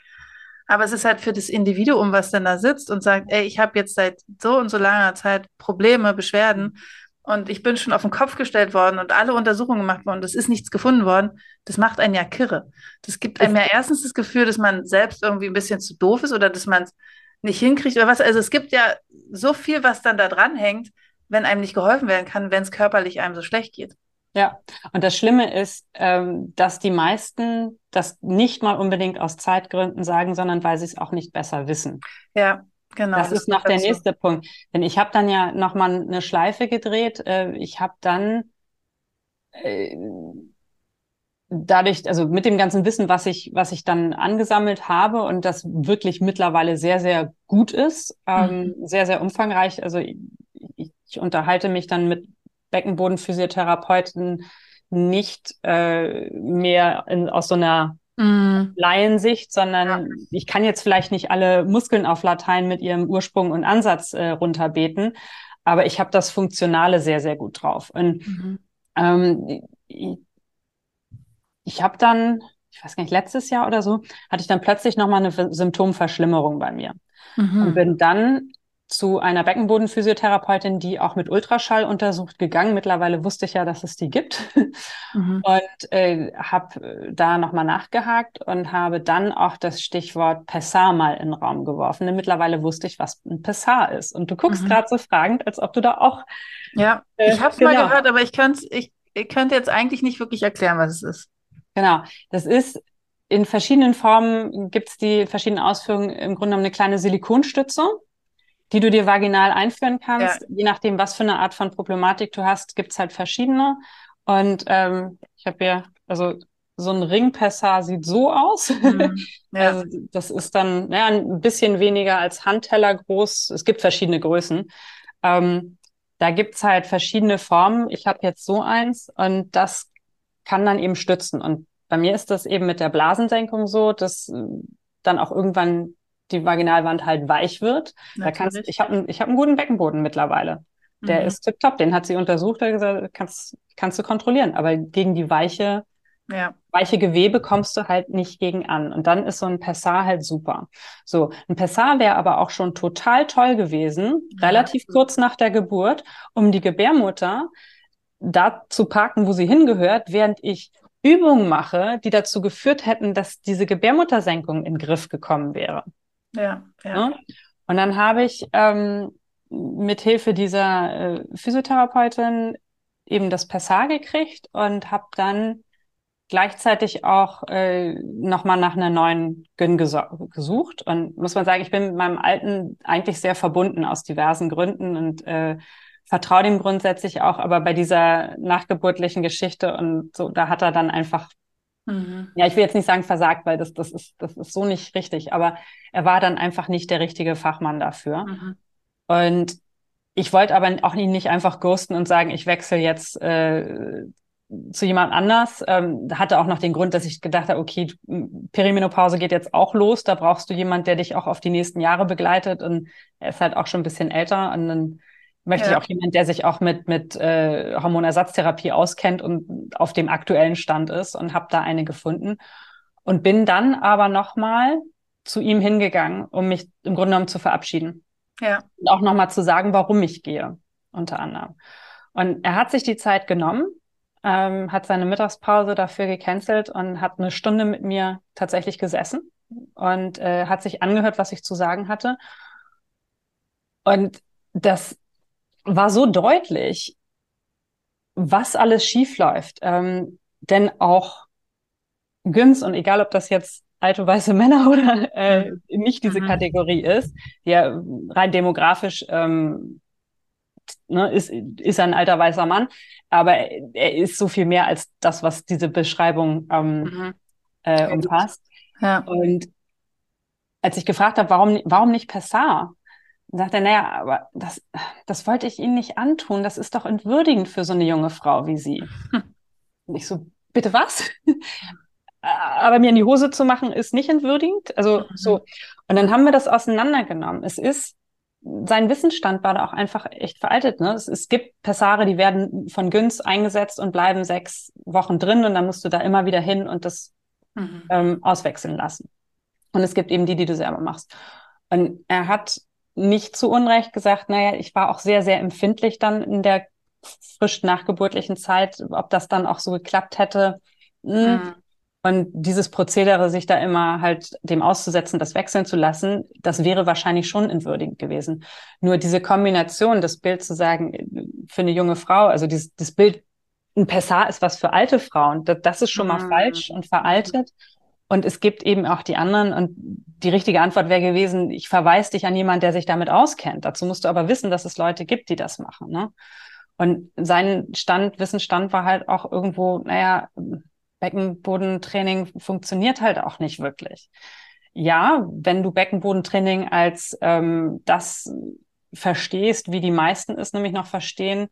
Aber es ist halt für das Individuum, was dann da sitzt und sagt, ey, ich habe jetzt seit so und so langer Zeit Probleme, Beschwerden und ich bin schon auf den Kopf gestellt worden und alle Untersuchungen gemacht worden, das ist nichts gefunden worden. Das macht einen ja kirre. Das gibt einem ja erstens das Gefühl, dass man selbst irgendwie ein bisschen zu doof ist oder dass man es nicht hinkriegt oder was. Also es gibt ja so viel, was dann da dran hängt, wenn einem nicht geholfen werden kann, wenn es körperlich einem so schlecht geht. Ja, und das Schlimme ist, ähm, dass die meisten das nicht mal unbedingt aus Zeitgründen sagen, sondern weil sie es auch nicht besser wissen. Ja, genau. Das, das ist noch der so. nächste Punkt. Denn ich habe dann ja nochmal eine Schleife gedreht. Äh, ich habe dann äh, dadurch, also mit dem ganzen Wissen, was ich, was ich dann angesammelt habe und das wirklich mittlerweile sehr, sehr gut ist, ähm, mhm. sehr, sehr umfangreich. Also ich, ich unterhalte mich dann mit Beckenbodenphysiotherapeuten nicht äh, mehr in, aus so einer mm. Laiensicht, sondern ja. ich kann jetzt vielleicht nicht alle Muskeln auf Latein mit ihrem Ursprung und Ansatz äh, runterbeten, aber ich habe das Funktionale sehr, sehr gut drauf. Und mhm. ähm, ich, ich habe dann, ich weiß gar nicht, letztes Jahr oder so, hatte ich dann plötzlich nochmal eine Symptomverschlimmerung bei mir. Mhm. Und bin dann zu einer Beckenbodenphysiotherapeutin, die auch mit Ultraschall untersucht gegangen. Mittlerweile wusste ich ja, dass es die gibt mhm. und äh, habe äh, da nochmal nachgehakt und habe dann auch das Stichwort Pessar mal in den Raum geworfen. Denn mittlerweile wusste ich, was ein Pessar ist. Und du guckst mhm. gerade so fragend, als ob du da auch. Ja, äh, ich habe es genau. mal gehört, aber ich könnte ich, ich könnte jetzt eigentlich nicht wirklich erklären, was es ist. Genau, das ist in verschiedenen Formen gibt es die verschiedenen Ausführungen im Grunde genommen eine kleine Silikonstütze die du dir vaginal einführen kannst. Ja. Je nachdem, was für eine Art von Problematik du hast, gibt's halt verschiedene. Und ähm, ich habe ja, also so ein Ringpessar sieht so aus. Mhm. Ja. also das ist dann ja, ein bisschen weniger als Handteller groß. Es gibt verschiedene Größen. Ähm, da gibt's halt verschiedene Formen. Ich habe jetzt so eins und das kann dann eben stützen. Und bei mir ist das eben mit der Blasensenkung so, dass äh, dann auch irgendwann die Vaginalwand halt weich wird. Da kannst, ich habe ich hab einen guten Beckenboden mittlerweile. Der mhm. ist tipptopp. Den hat sie untersucht, hat gesagt, kannst, kannst du kontrollieren. Aber gegen die weiche, ja. weiche Gewebe kommst du halt nicht gegen an. Und dann ist so ein Pessar halt super. So, ein Pessar wäre aber auch schon total toll gewesen, ja. relativ kurz nach der Geburt, um die Gebärmutter da zu parken, wo sie hingehört, während ich Übungen mache, die dazu geführt hätten, dass diese Gebärmuttersenkung in den Griff gekommen wäre. Ja, ja. Und dann habe ich ähm, mit Hilfe dieser äh, Physiotherapeutin eben das Pessar gekriegt und habe dann gleichzeitig auch äh, nochmal nach einer neuen Gyn gesucht. Und muss man sagen, ich bin mit meinem Alten eigentlich sehr verbunden aus diversen Gründen und äh, vertraue dem grundsätzlich auch, aber bei dieser nachgeburtlichen Geschichte und so, da hat er dann einfach Mhm. Ja, ich will jetzt nicht sagen versagt, weil das, das, ist, das ist so nicht richtig, aber er war dann einfach nicht der richtige Fachmann dafür. Mhm. Und ich wollte aber auch ihn nicht einfach ghosten und sagen, ich wechsle jetzt äh, zu jemand anders. Ähm, hatte auch noch den Grund, dass ich gedacht habe, okay, Perimenopause geht jetzt auch los, da brauchst du jemand, der dich auch auf die nächsten Jahre begleitet und er ist halt auch schon ein bisschen älter und dann möchte ja. ich auch jemand, der sich auch mit, mit äh, Hormonersatztherapie auskennt und auf dem aktuellen Stand ist und habe da eine gefunden. Und bin dann aber nochmal zu ihm hingegangen, um mich im Grunde genommen zu verabschieden. Ja. Und auch nochmal zu sagen, warum ich gehe, unter anderem. Und er hat sich die Zeit genommen, ähm, hat seine Mittagspause dafür gecancelt und hat eine Stunde mit mir tatsächlich gesessen und äh, hat sich angehört, was ich zu sagen hatte. Und das war so deutlich, was alles schiefläuft. Ähm, denn auch Güns, und egal ob das jetzt alte weiße Männer oder äh, mhm. nicht diese mhm. Kategorie ist, die ja rein demografisch ähm, ne, ist, ist ein alter weißer Mann, aber er ist so viel mehr als das, was diese Beschreibung ähm, mhm. äh, umfasst. Ja. Und als ich gefragt habe, warum, warum nicht Pessar, Dann sagt er, naja, aber das, das wollte ich Ihnen nicht antun. Das ist doch entwürdigend für so eine junge Frau wie Sie. Hm. Und ich so, bitte was? aber mir in die Hose zu machen, ist nicht entwürdigend. Also mhm. so. Und dann haben wir das auseinandergenommen. Es ist, sein Wissensstand war da auch einfach echt veraltet. Ne? Es, es gibt Pessare, die werden von Günz eingesetzt und bleiben sechs Wochen drin und dann musst du da immer wieder hin und das mhm. ähm, auswechseln lassen. Und es gibt eben die, die du selber machst. Und er hat nicht zu Unrecht gesagt, naja, ich war auch sehr, sehr empfindlich dann in der frisch nachgeburtlichen Zeit, ob das dann auch so geklappt hätte. Hm. Mhm. Und dieses Prozedere, sich da immer halt dem auszusetzen, das wechseln zu lassen, das wäre wahrscheinlich schon entwürdigend gewesen. Nur diese Kombination, das Bild zu sagen, für eine junge Frau, also dieses, das Bild, ein Pessar ist was für alte Frauen, das, das ist schon mal mhm. falsch und veraltet. Und es gibt eben auch die anderen. Und die richtige Antwort wäre gewesen, ich verweise dich an jemanden, der sich damit auskennt. Dazu musst du aber wissen, dass es Leute gibt, die das machen. Ne? Und sein Stand, Wissensstand war halt auch irgendwo, naja, Beckenbodentraining funktioniert halt auch nicht wirklich. Ja, wenn du Beckenbodentraining als ähm, das verstehst, wie die meisten es nämlich noch verstehen,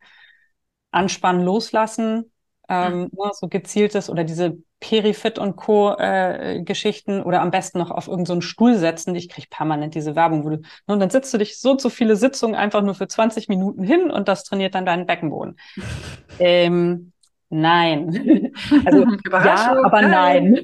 anspannen, loslassen, ähm, mhm. Ne, so gezieltes oder diese Perifit und Co. Äh, Geschichten oder am besten noch auf irgendeinen so Stuhl setzen. Ich kriege permanent diese Werbung, wo du, ne, und dann sitzt du dich so zu viele Sitzungen einfach nur für 20 Minuten hin und das trainiert dann deinen Beckenboden. ähm, nein. also ja, aber nein.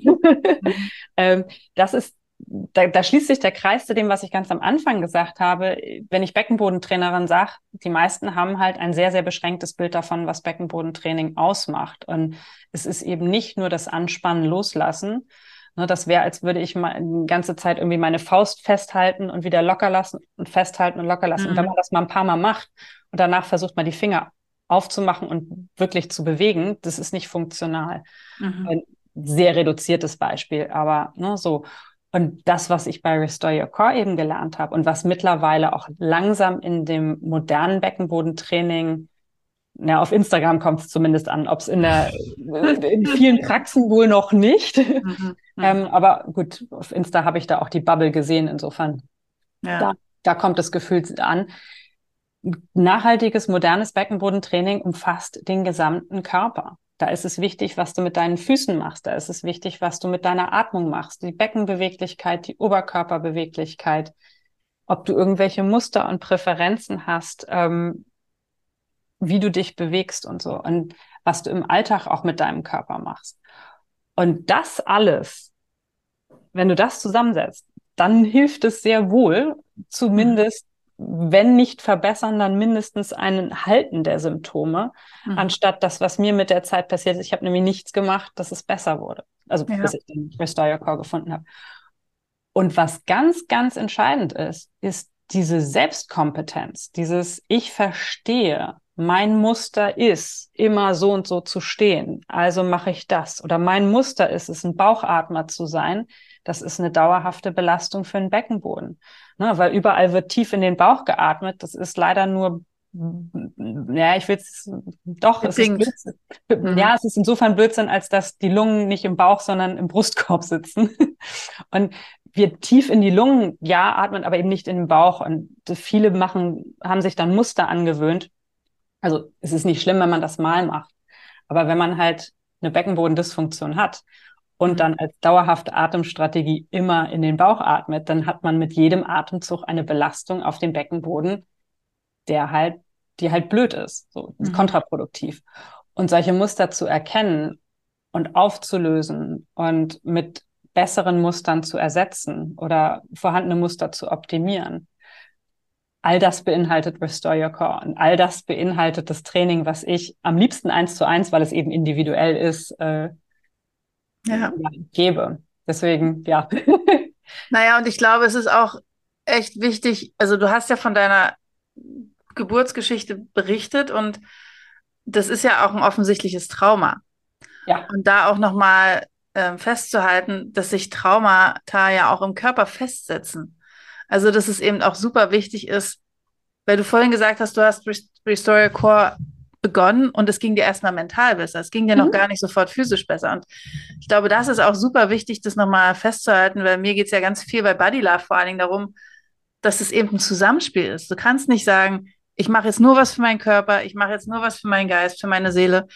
ähm, das ist da, da schließt sich der Kreis zu dem, was ich ganz am Anfang gesagt habe. Wenn ich Beckenbodentrainerin sage, die meisten haben halt ein sehr, sehr beschränktes Bild davon, was Beckenbodentraining ausmacht. Und es ist eben nicht nur das Anspannen, Loslassen. Ne, das wäre, als würde ich mal die ganze Zeit irgendwie meine Faust festhalten und wieder locker lassen und festhalten und locker lassen. Mhm. Und wenn mhm. man das mal ein paar Mal macht und danach versucht man die Finger aufzumachen und wirklich zu bewegen, das ist nicht funktional. Mhm. Ein sehr reduziertes Beispiel, aber ne, so. Und das, was ich bei Restore Your Core eben gelernt habe und was mittlerweile auch langsam in dem modernen Beckenbodentraining, na, auf Instagram kommt es zumindest an, ob es in, der, in vielen Praxen wohl noch nicht. Mhm, mhm, ähm, aber gut, auf Insta habe ich da auch die Bubble gesehen, insofern. Ja. Da, da kommt das Gefühl an. Nachhaltiges, modernes Beckenbodentraining umfasst den gesamten Körper. Da ist es wichtig, was du mit deinen Füßen machst. Da ist es wichtig, was du mit deiner Atmung machst. Die Beckenbeweglichkeit, die Oberkörperbeweglichkeit. Ob du irgendwelche Muster und Präferenzen hast, ähm, wie du dich bewegst und so. Und was du im Alltag auch mit deinem Körper machst. Und das alles, wenn du das zusammensetzt, dann hilft es sehr wohl, zumindest wenn nicht verbessern, dann mindestens einen Halten der Symptome, mhm. anstatt das, was mir mit der Zeit passiert ist. Ich habe nämlich nichts gemacht, dass es besser wurde. Also ja. bis ich den Restore Core gefunden habe. Und was ganz, ganz entscheidend ist, ist diese Selbstkompetenz, dieses Ich verstehe, mein Muster ist, immer so und so zu stehen, also mache ich das. Oder mein Muster ist es, ein Bauchatmer zu sein, das ist eine dauerhafte Belastung für den Beckenboden. Ne, weil überall wird tief in den Bauch geatmet. Das ist leider nur, ja, ich will es doch, es ist mhm. ja, es ist insofern Blödsinn, als dass die Lungen nicht im Bauch, sondern im Brustkorb sitzen. Und wir tief in die Lungen, ja, atmen, aber eben nicht in den Bauch. Und viele machen, haben sich dann Muster angewöhnt. Also es ist nicht schlimm, wenn man das mal macht. Aber wenn man halt eine Beckenbodendysfunktion hat und dann als dauerhafte Atemstrategie immer in den Bauch atmet, dann hat man mit jedem Atemzug eine Belastung auf dem Beckenboden, der halt, die halt blöd ist, so mhm. kontraproduktiv. Und solche Muster zu erkennen und aufzulösen und mit besseren Mustern zu ersetzen oder vorhandene Muster zu optimieren. All das beinhaltet Restore Your Core und all das beinhaltet das Training, was ich am liebsten eins zu eins, weil es eben individuell ist, äh, ja. gebe. Deswegen, ja. Naja, und ich glaube, es ist auch echt wichtig, also du hast ja von deiner Geburtsgeschichte berichtet und das ist ja auch ein offensichtliches Trauma. Ja. Und da auch nochmal äh, festzuhalten, dass sich Traumata ja auch im Körper festsetzen. Also, dass es eben auch super wichtig ist, weil du vorhin gesagt hast, du hast Restore Core begonnen und es ging dir erstmal mental besser. Es ging dir mhm. noch gar nicht sofort physisch besser. Und ich glaube, das ist auch super wichtig, das nochmal festzuhalten, weil mir geht es ja ganz viel bei Body Love vor allen Dingen darum, dass es eben ein Zusammenspiel ist. Du kannst nicht sagen, ich mache jetzt nur was für meinen Körper, ich mache jetzt nur was für meinen Geist, für meine Seele,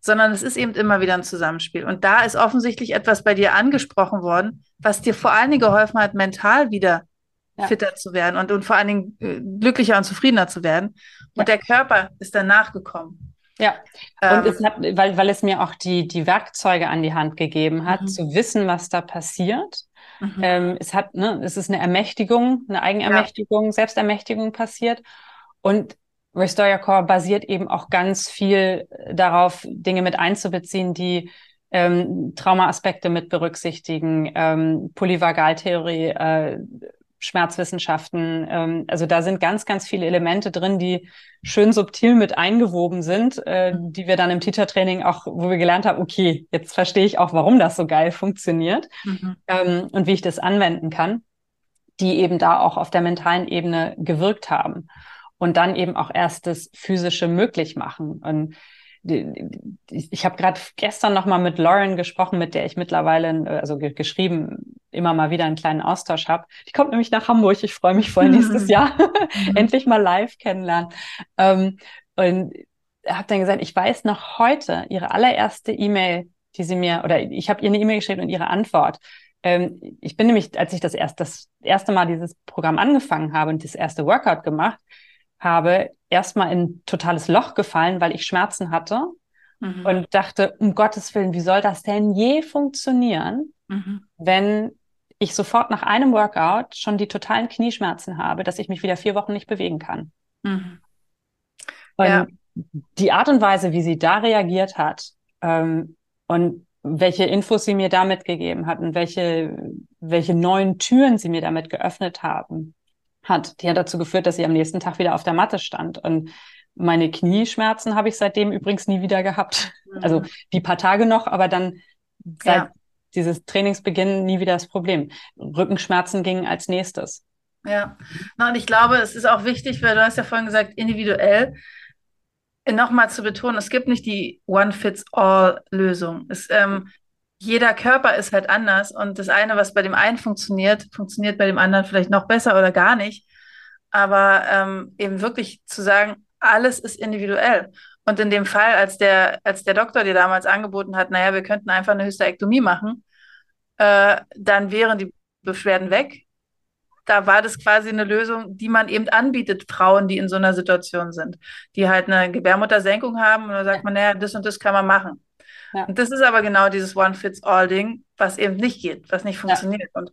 sondern es ist eben immer wieder ein Zusammenspiel. Und da ist offensichtlich etwas bei dir angesprochen worden, was dir vor allen Dingen geholfen hat, mental wieder ja. fitter zu werden und, und vor allen Dingen äh, glücklicher und zufriedener zu werden. Und ja. der Körper ist danach gekommen. Ja, ähm, und es hat, weil, weil es mir auch die, die Werkzeuge an die Hand gegeben hat, mhm. zu wissen, was da passiert. Mhm. Ähm, es hat, ne, es ist eine Ermächtigung, eine Eigenermächtigung, ja. Selbstermächtigung passiert. Und Restore Your Core basiert eben auch ganz viel darauf, Dinge mit einzubeziehen, die ähm, Traumaaspekte mit berücksichtigen, ähm, Polyvagaltheorie, äh, Schmerzwissenschaften. Ähm, also da sind ganz, ganz viele Elemente drin, die schön subtil mit eingewoben sind, äh, die wir dann im Teacher-Training auch, wo wir gelernt haben, okay, jetzt verstehe ich auch, warum das so geil funktioniert mhm. ähm, und wie ich das anwenden kann, die eben da auch auf der mentalen Ebene gewirkt haben und dann eben auch erst das Physische möglich machen. Und ich habe gerade gestern noch mal mit Lauren gesprochen, mit der ich mittlerweile, also geschrieben, immer mal wieder einen kleinen Austausch habe. Die kommt nämlich nach Hamburg. Ich freue mich voll nächstes Jahr endlich mal live kennenlernen. Ähm, und habe dann gesagt, ich weiß noch heute ihre allererste E-Mail, die sie mir oder ich habe ihr eine E-Mail geschrieben und ihre Antwort. Ähm, ich bin nämlich, als ich das erst das erste Mal dieses Programm angefangen habe und das erste Workout gemacht habe, erstmal in ein totales Loch gefallen, weil ich Schmerzen hatte mhm. und dachte, um Gottes Willen, wie soll das denn je funktionieren, mhm. wenn ich sofort nach einem Workout schon die totalen Knieschmerzen habe, dass ich mich wieder vier Wochen nicht bewegen kann. Mhm. Und ja. die Art und Weise, wie sie da reagiert hat ähm, und welche Infos sie mir damit gegeben hat und welche, welche neuen Türen sie mir damit geöffnet haben, hat. Die hat dazu geführt, dass sie am nächsten Tag wieder auf der Matte stand. Und meine Knieschmerzen habe ich seitdem übrigens nie wieder gehabt. Mhm. Also die paar Tage noch, aber dann seit ja. dieses Trainingsbeginn nie wieder das Problem. Rückenschmerzen gingen als nächstes. Ja, Na, und ich glaube, es ist auch wichtig, weil du hast ja vorhin gesagt, individuell nochmal zu betonen, es gibt nicht die One-Fits-All-Lösung. Ähm, jeder Körper ist halt anders und das eine, was bei dem einen funktioniert, funktioniert bei dem anderen vielleicht noch besser oder gar nicht. Aber ähm, eben wirklich zu sagen, alles ist individuell. Und in dem Fall, als der, als der Doktor dir damals angeboten hat, naja, wir könnten einfach eine Hysterektomie machen, äh, dann wären die Beschwerden weg. Da war das quasi eine Lösung, die man eben anbietet, Frauen, die in so einer Situation sind, die halt eine Gebärmuttersenkung haben. Und da sagt man, naja, das und das kann man machen. Ja. Und das ist aber genau dieses One-Fits-All-Ding, was eben nicht geht, was nicht funktioniert. Ja. Und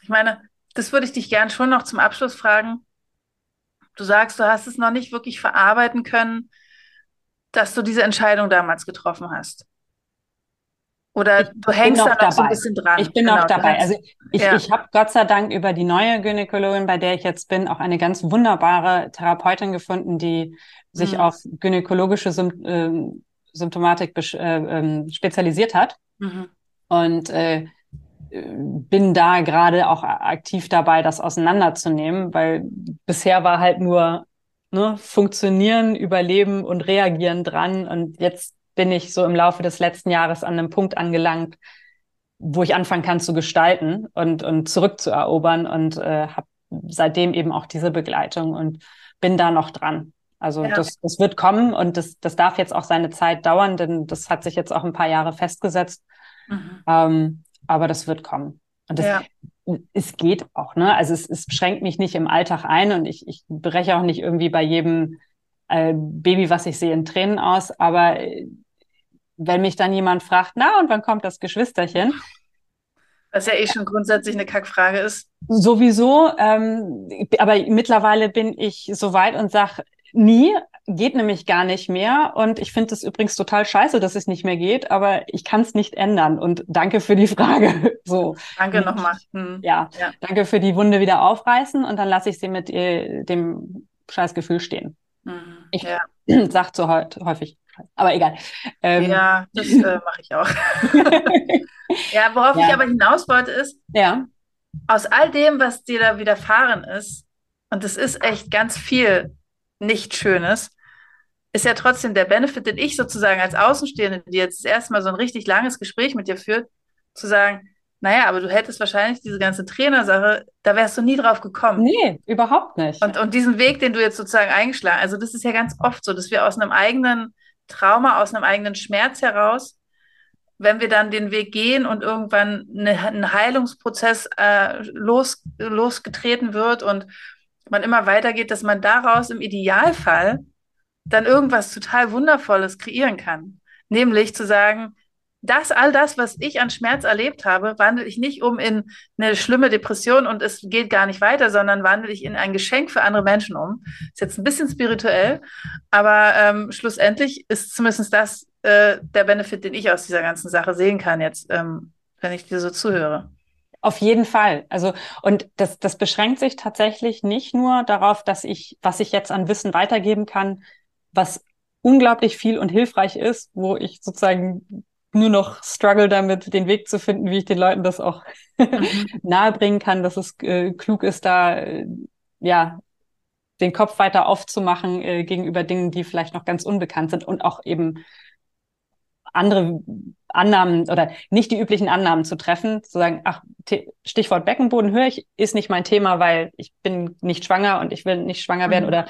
ich meine, das würde ich dich gern schon noch zum Abschluss fragen. Du sagst, du hast es noch nicht wirklich verarbeiten können, dass du diese Entscheidung damals getroffen hast. Oder ich du hängst da noch dabei. so ein bisschen dran. Ich bin genau, noch dabei. Also ich, ja. ich habe Gott sei Dank über die neue Gynäkologin, bei der ich jetzt bin, auch eine ganz wunderbare Therapeutin gefunden, die sich mhm. auf gynäkologische ähm, Symptomatik äh, ähm, spezialisiert hat. Mhm. Und äh, bin da gerade auch aktiv dabei, das auseinanderzunehmen, weil bisher war halt nur ne, funktionieren, überleben und reagieren dran. Und jetzt bin ich so im Laufe des letzten Jahres an einem Punkt angelangt, wo ich anfangen kann zu gestalten und, und zurückzuerobern und äh, habe seitdem eben auch diese Begleitung und bin da noch dran. Also ja. das, das wird kommen und das, das darf jetzt auch seine Zeit dauern, denn das hat sich jetzt auch ein paar Jahre festgesetzt. Mhm. Ähm, aber das wird kommen. Und das, ja. es geht auch, ne? Also es, es beschränkt mich nicht im Alltag ein und ich, ich breche auch nicht irgendwie bei jedem äh, Baby, was ich sehe, in Tränen aus. Aber äh, wenn mich dann jemand fragt, na, und wann kommt das Geschwisterchen? Was ja eh schon grundsätzlich eine Kackfrage ist. Sowieso, ähm, aber mittlerweile bin ich so weit und sage, Nie, geht nämlich gar nicht mehr. Und ich finde es übrigens total scheiße, dass es nicht mehr geht, aber ich kann es nicht ändern. Und danke für die Frage. So. Danke nochmal. Hm. Ja, ja, danke für die Wunde wieder aufreißen und dann lasse ich sie mit äh, dem Scheißgefühl stehen. Mhm. Ich ja. sag so häufig, aber egal. Ähm, ja, das äh, mache ich auch. ja, worauf ja. ich aber hinaus wollte, ist, ja. aus all dem, was dir da widerfahren ist, und das ist echt ganz viel, nicht Schönes, ist ja trotzdem der Benefit, den ich sozusagen als Außenstehende, die jetzt erstmal so ein richtig langes Gespräch mit dir führt, zu sagen, naja, aber du hättest wahrscheinlich diese ganze Trainersache, da wärst du nie drauf gekommen. Nee, überhaupt nicht. Und, und diesen Weg, den du jetzt sozusagen eingeschlagen, also das ist ja ganz oft so, dass wir aus einem eigenen Trauma, aus einem eigenen Schmerz heraus, wenn wir dann den Weg gehen und irgendwann eine, ein Heilungsprozess äh, los, losgetreten wird und man immer weitergeht, dass man daraus im Idealfall dann irgendwas total Wundervolles kreieren kann. Nämlich zu sagen, das, all das, was ich an Schmerz erlebt habe, wandle ich nicht um in eine schlimme Depression und es geht gar nicht weiter, sondern wandle ich in ein Geschenk für andere Menschen um. Ist jetzt ein bisschen spirituell, aber ähm, schlussendlich ist zumindest das äh, der Benefit, den ich aus dieser ganzen Sache sehen kann jetzt, ähm, wenn ich dir so zuhöre. Auf jeden Fall. Also, und das, das beschränkt sich tatsächlich nicht nur darauf, dass ich, was ich jetzt an Wissen weitergeben kann, was unglaublich viel und hilfreich ist, wo ich sozusagen nur noch struggle damit, den Weg zu finden, wie ich den Leuten das auch mhm. nahebringen kann, dass es äh, klug ist, da äh, ja den Kopf weiter aufzumachen äh, gegenüber Dingen, die vielleicht noch ganz unbekannt sind und auch eben andere Annahmen oder nicht die üblichen Annahmen zu treffen, zu sagen, ach, Stichwort Beckenboden höre ich, ist nicht mein Thema, weil ich bin nicht schwanger und ich will nicht schwanger werden mhm. oder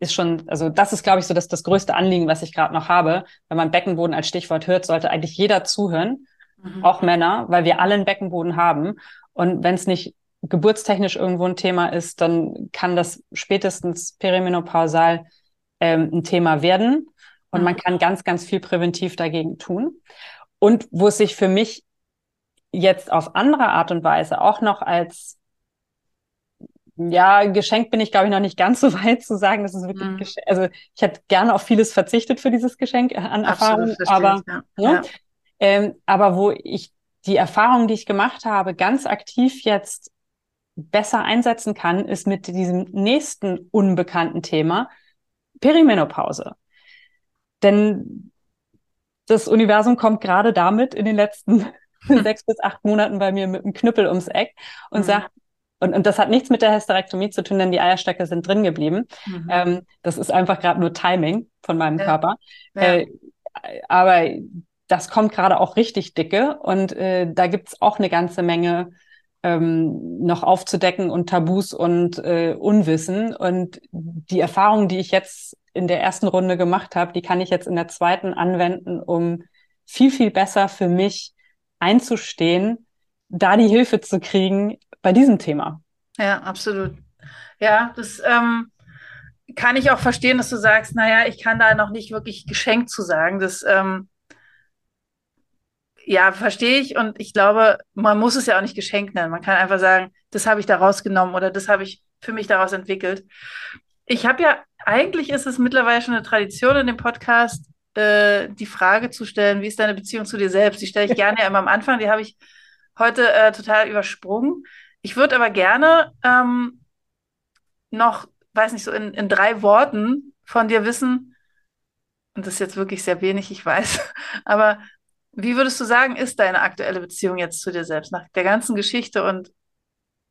ist schon, also das ist, glaube ich, so das, das größte Anliegen, was ich gerade noch habe. Wenn man Beckenboden als Stichwort hört, sollte eigentlich jeder zuhören, mhm. auch Männer, weil wir alle einen Beckenboden haben. Und wenn es nicht geburtstechnisch irgendwo ein Thema ist, dann kann das spätestens perimenopausal ähm, ein Thema werden. Und mhm. man kann ganz, ganz viel präventiv dagegen tun. Und wo es sich für mich jetzt auf andere Art und Weise auch noch als ja, geschenkt bin ich, glaube ich, noch nicht ganz so weit zu sagen, dass es wirklich mhm. Also ich hätte gerne auf vieles verzichtet für dieses Geschenk an Erfahrung, aber, ja. Ne? Ja. Ähm, aber wo ich die Erfahrung, die ich gemacht habe, ganz aktiv jetzt besser einsetzen kann, ist mit diesem nächsten unbekannten Thema Perimenopause. Denn das Universum kommt gerade damit in den letzten sechs bis acht Monaten bei mir mit einem Knüppel ums Eck und mhm. sagt, und, und das hat nichts mit der Hysterektomie zu tun, denn die Eierstöcke sind drin geblieben. Mhm. Ähm, das ist einfach gerade nur Timing von meinem ja. Körper. Ja. Äh, aber das kommt gerade auch richtig dicke und äh, da gibt's auch eine ganze Menge ähm, noch aufzudecken und Tabus und äh, Unwissen. Und die Erfahrungen, die ich jetzt in der ersten Runde gemacht habe, die kann ich jetzt in der zweiten anwenden, um viel, viel besser für mich einzustehen, da die Hilfe zu kriegen, bei diesem Thema. Ja, absolut. Ja, das ähm, kann ich auch verstehen, dass du sagst, naja, ich kann da noch nicht wirklich geschenkt zu sagen. Das ähm, ja, verstehe ich und ich glaube, man muss es ja auch nicht geschenkt nennen. Man kann einfach sagen, das habe ich da rausgenommen oder das habe ich für mich daraus entwickelt. Ich habe ja, eigentlich ist es mittlerweile schon eine Tradition in dem Podcast, äh, die Frage zu stellen, wie ist deine Beziehung zu dir selbst? Die stelle ich gerne ja immer am Anfang, die habe ich heute äh, total übersprungen. Ich würde aber gerne ähm, noch, weiß nicht, so in, in drei Worten von dir wissen, und das ist jetzt wirklich sehr wenig, ich weiß, aber wie würdest du sagen, ist deine aktuelle Beziehung jetzt zu dir selbst nach der ganzen Geschichte und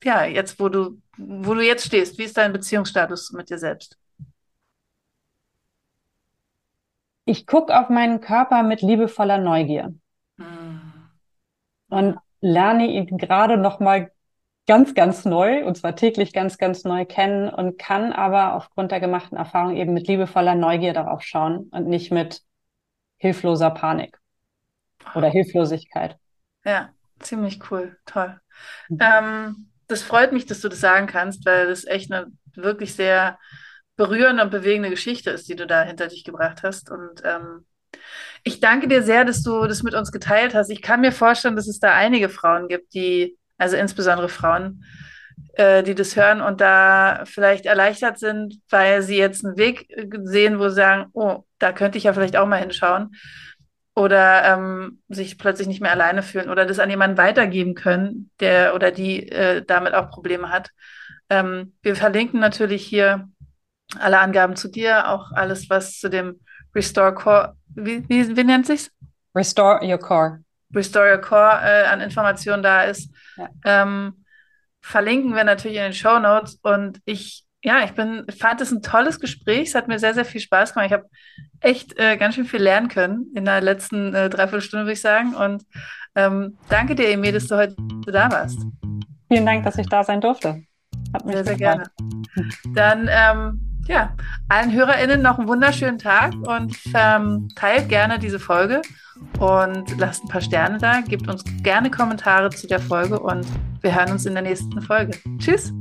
ja, jetzt, wo du, wo du jetzt stehst, wie ist dein Beziehungsstatus mit dir selbst? Ich gucke auf meinen Körper mit liebevoller Neugier hm. und lerne ihn gerade noch mal ganz, ganz neu, und zwar täglich ganz, ganz neu kennen und kann aber aufgrund der gemachten Erfahrung eben mit liebevoller Neugier darauf schauen und nicht mit hilfloser Panik oder Hilflosigkeit. Ja, ziemlich cool, toll. Mhm. Ähm, das freut mich, dass du das sagen kannst, weil das echt eine wirklich sehr berührende und bewegende Geschichte ist, die du da hinter dich gebracht hast. Und ähm, ich danke dir sehr, dass du das mit uns geteilt hast. Ich kann mir vorstellen, dass es da einige Frauen gibt, die also insbesondere Frauen, äh, die das hören und da vielleicht erleichtert sind, weil sie jetzt einen Weg sehen, wo sie sagen, oh, da könnte ich ja vielleicht auch mal hinschauen. Oder ähm, sich plötzlich nicht mehr alleine fühlen oder das an jemanden weitergeben können, der oder die äh, damit auch Probleme hat. Ähm, wir verlinken natürlich hier alle Angaben zu dir, auch alles, was zu dem Restore Core, wie, wie, wie nennt sich's? Restore Your Core. Restore Your Core äh, an Informationen da ist. Ja. Ähm, verlinken wir natürlich in den Show Notes und ich Ja, ich bin, fand es ein tolles Gespräch. Es hat mir sehr, sehr viel Spaß gemacht. Ich habe echt äh, ganz schön viel lernen können in der letzten äh, Dreiviertelstunde, würde ich sagen. Und ähm, danke dir, Emi, dass du heute da warst. Vielen Dank, dass ich da sein durfte. Hat mich sehr, sehr gerne. Dann, ähm, ja, allen HörerInnen noch einen wunderschönen Tag und ähm, teilt gerne diese Folge und lasst ein paar Sterne da, gebt uns gerne Kommentare zu der Folge und wir hören uns in der nächsten Folge. Tschüss!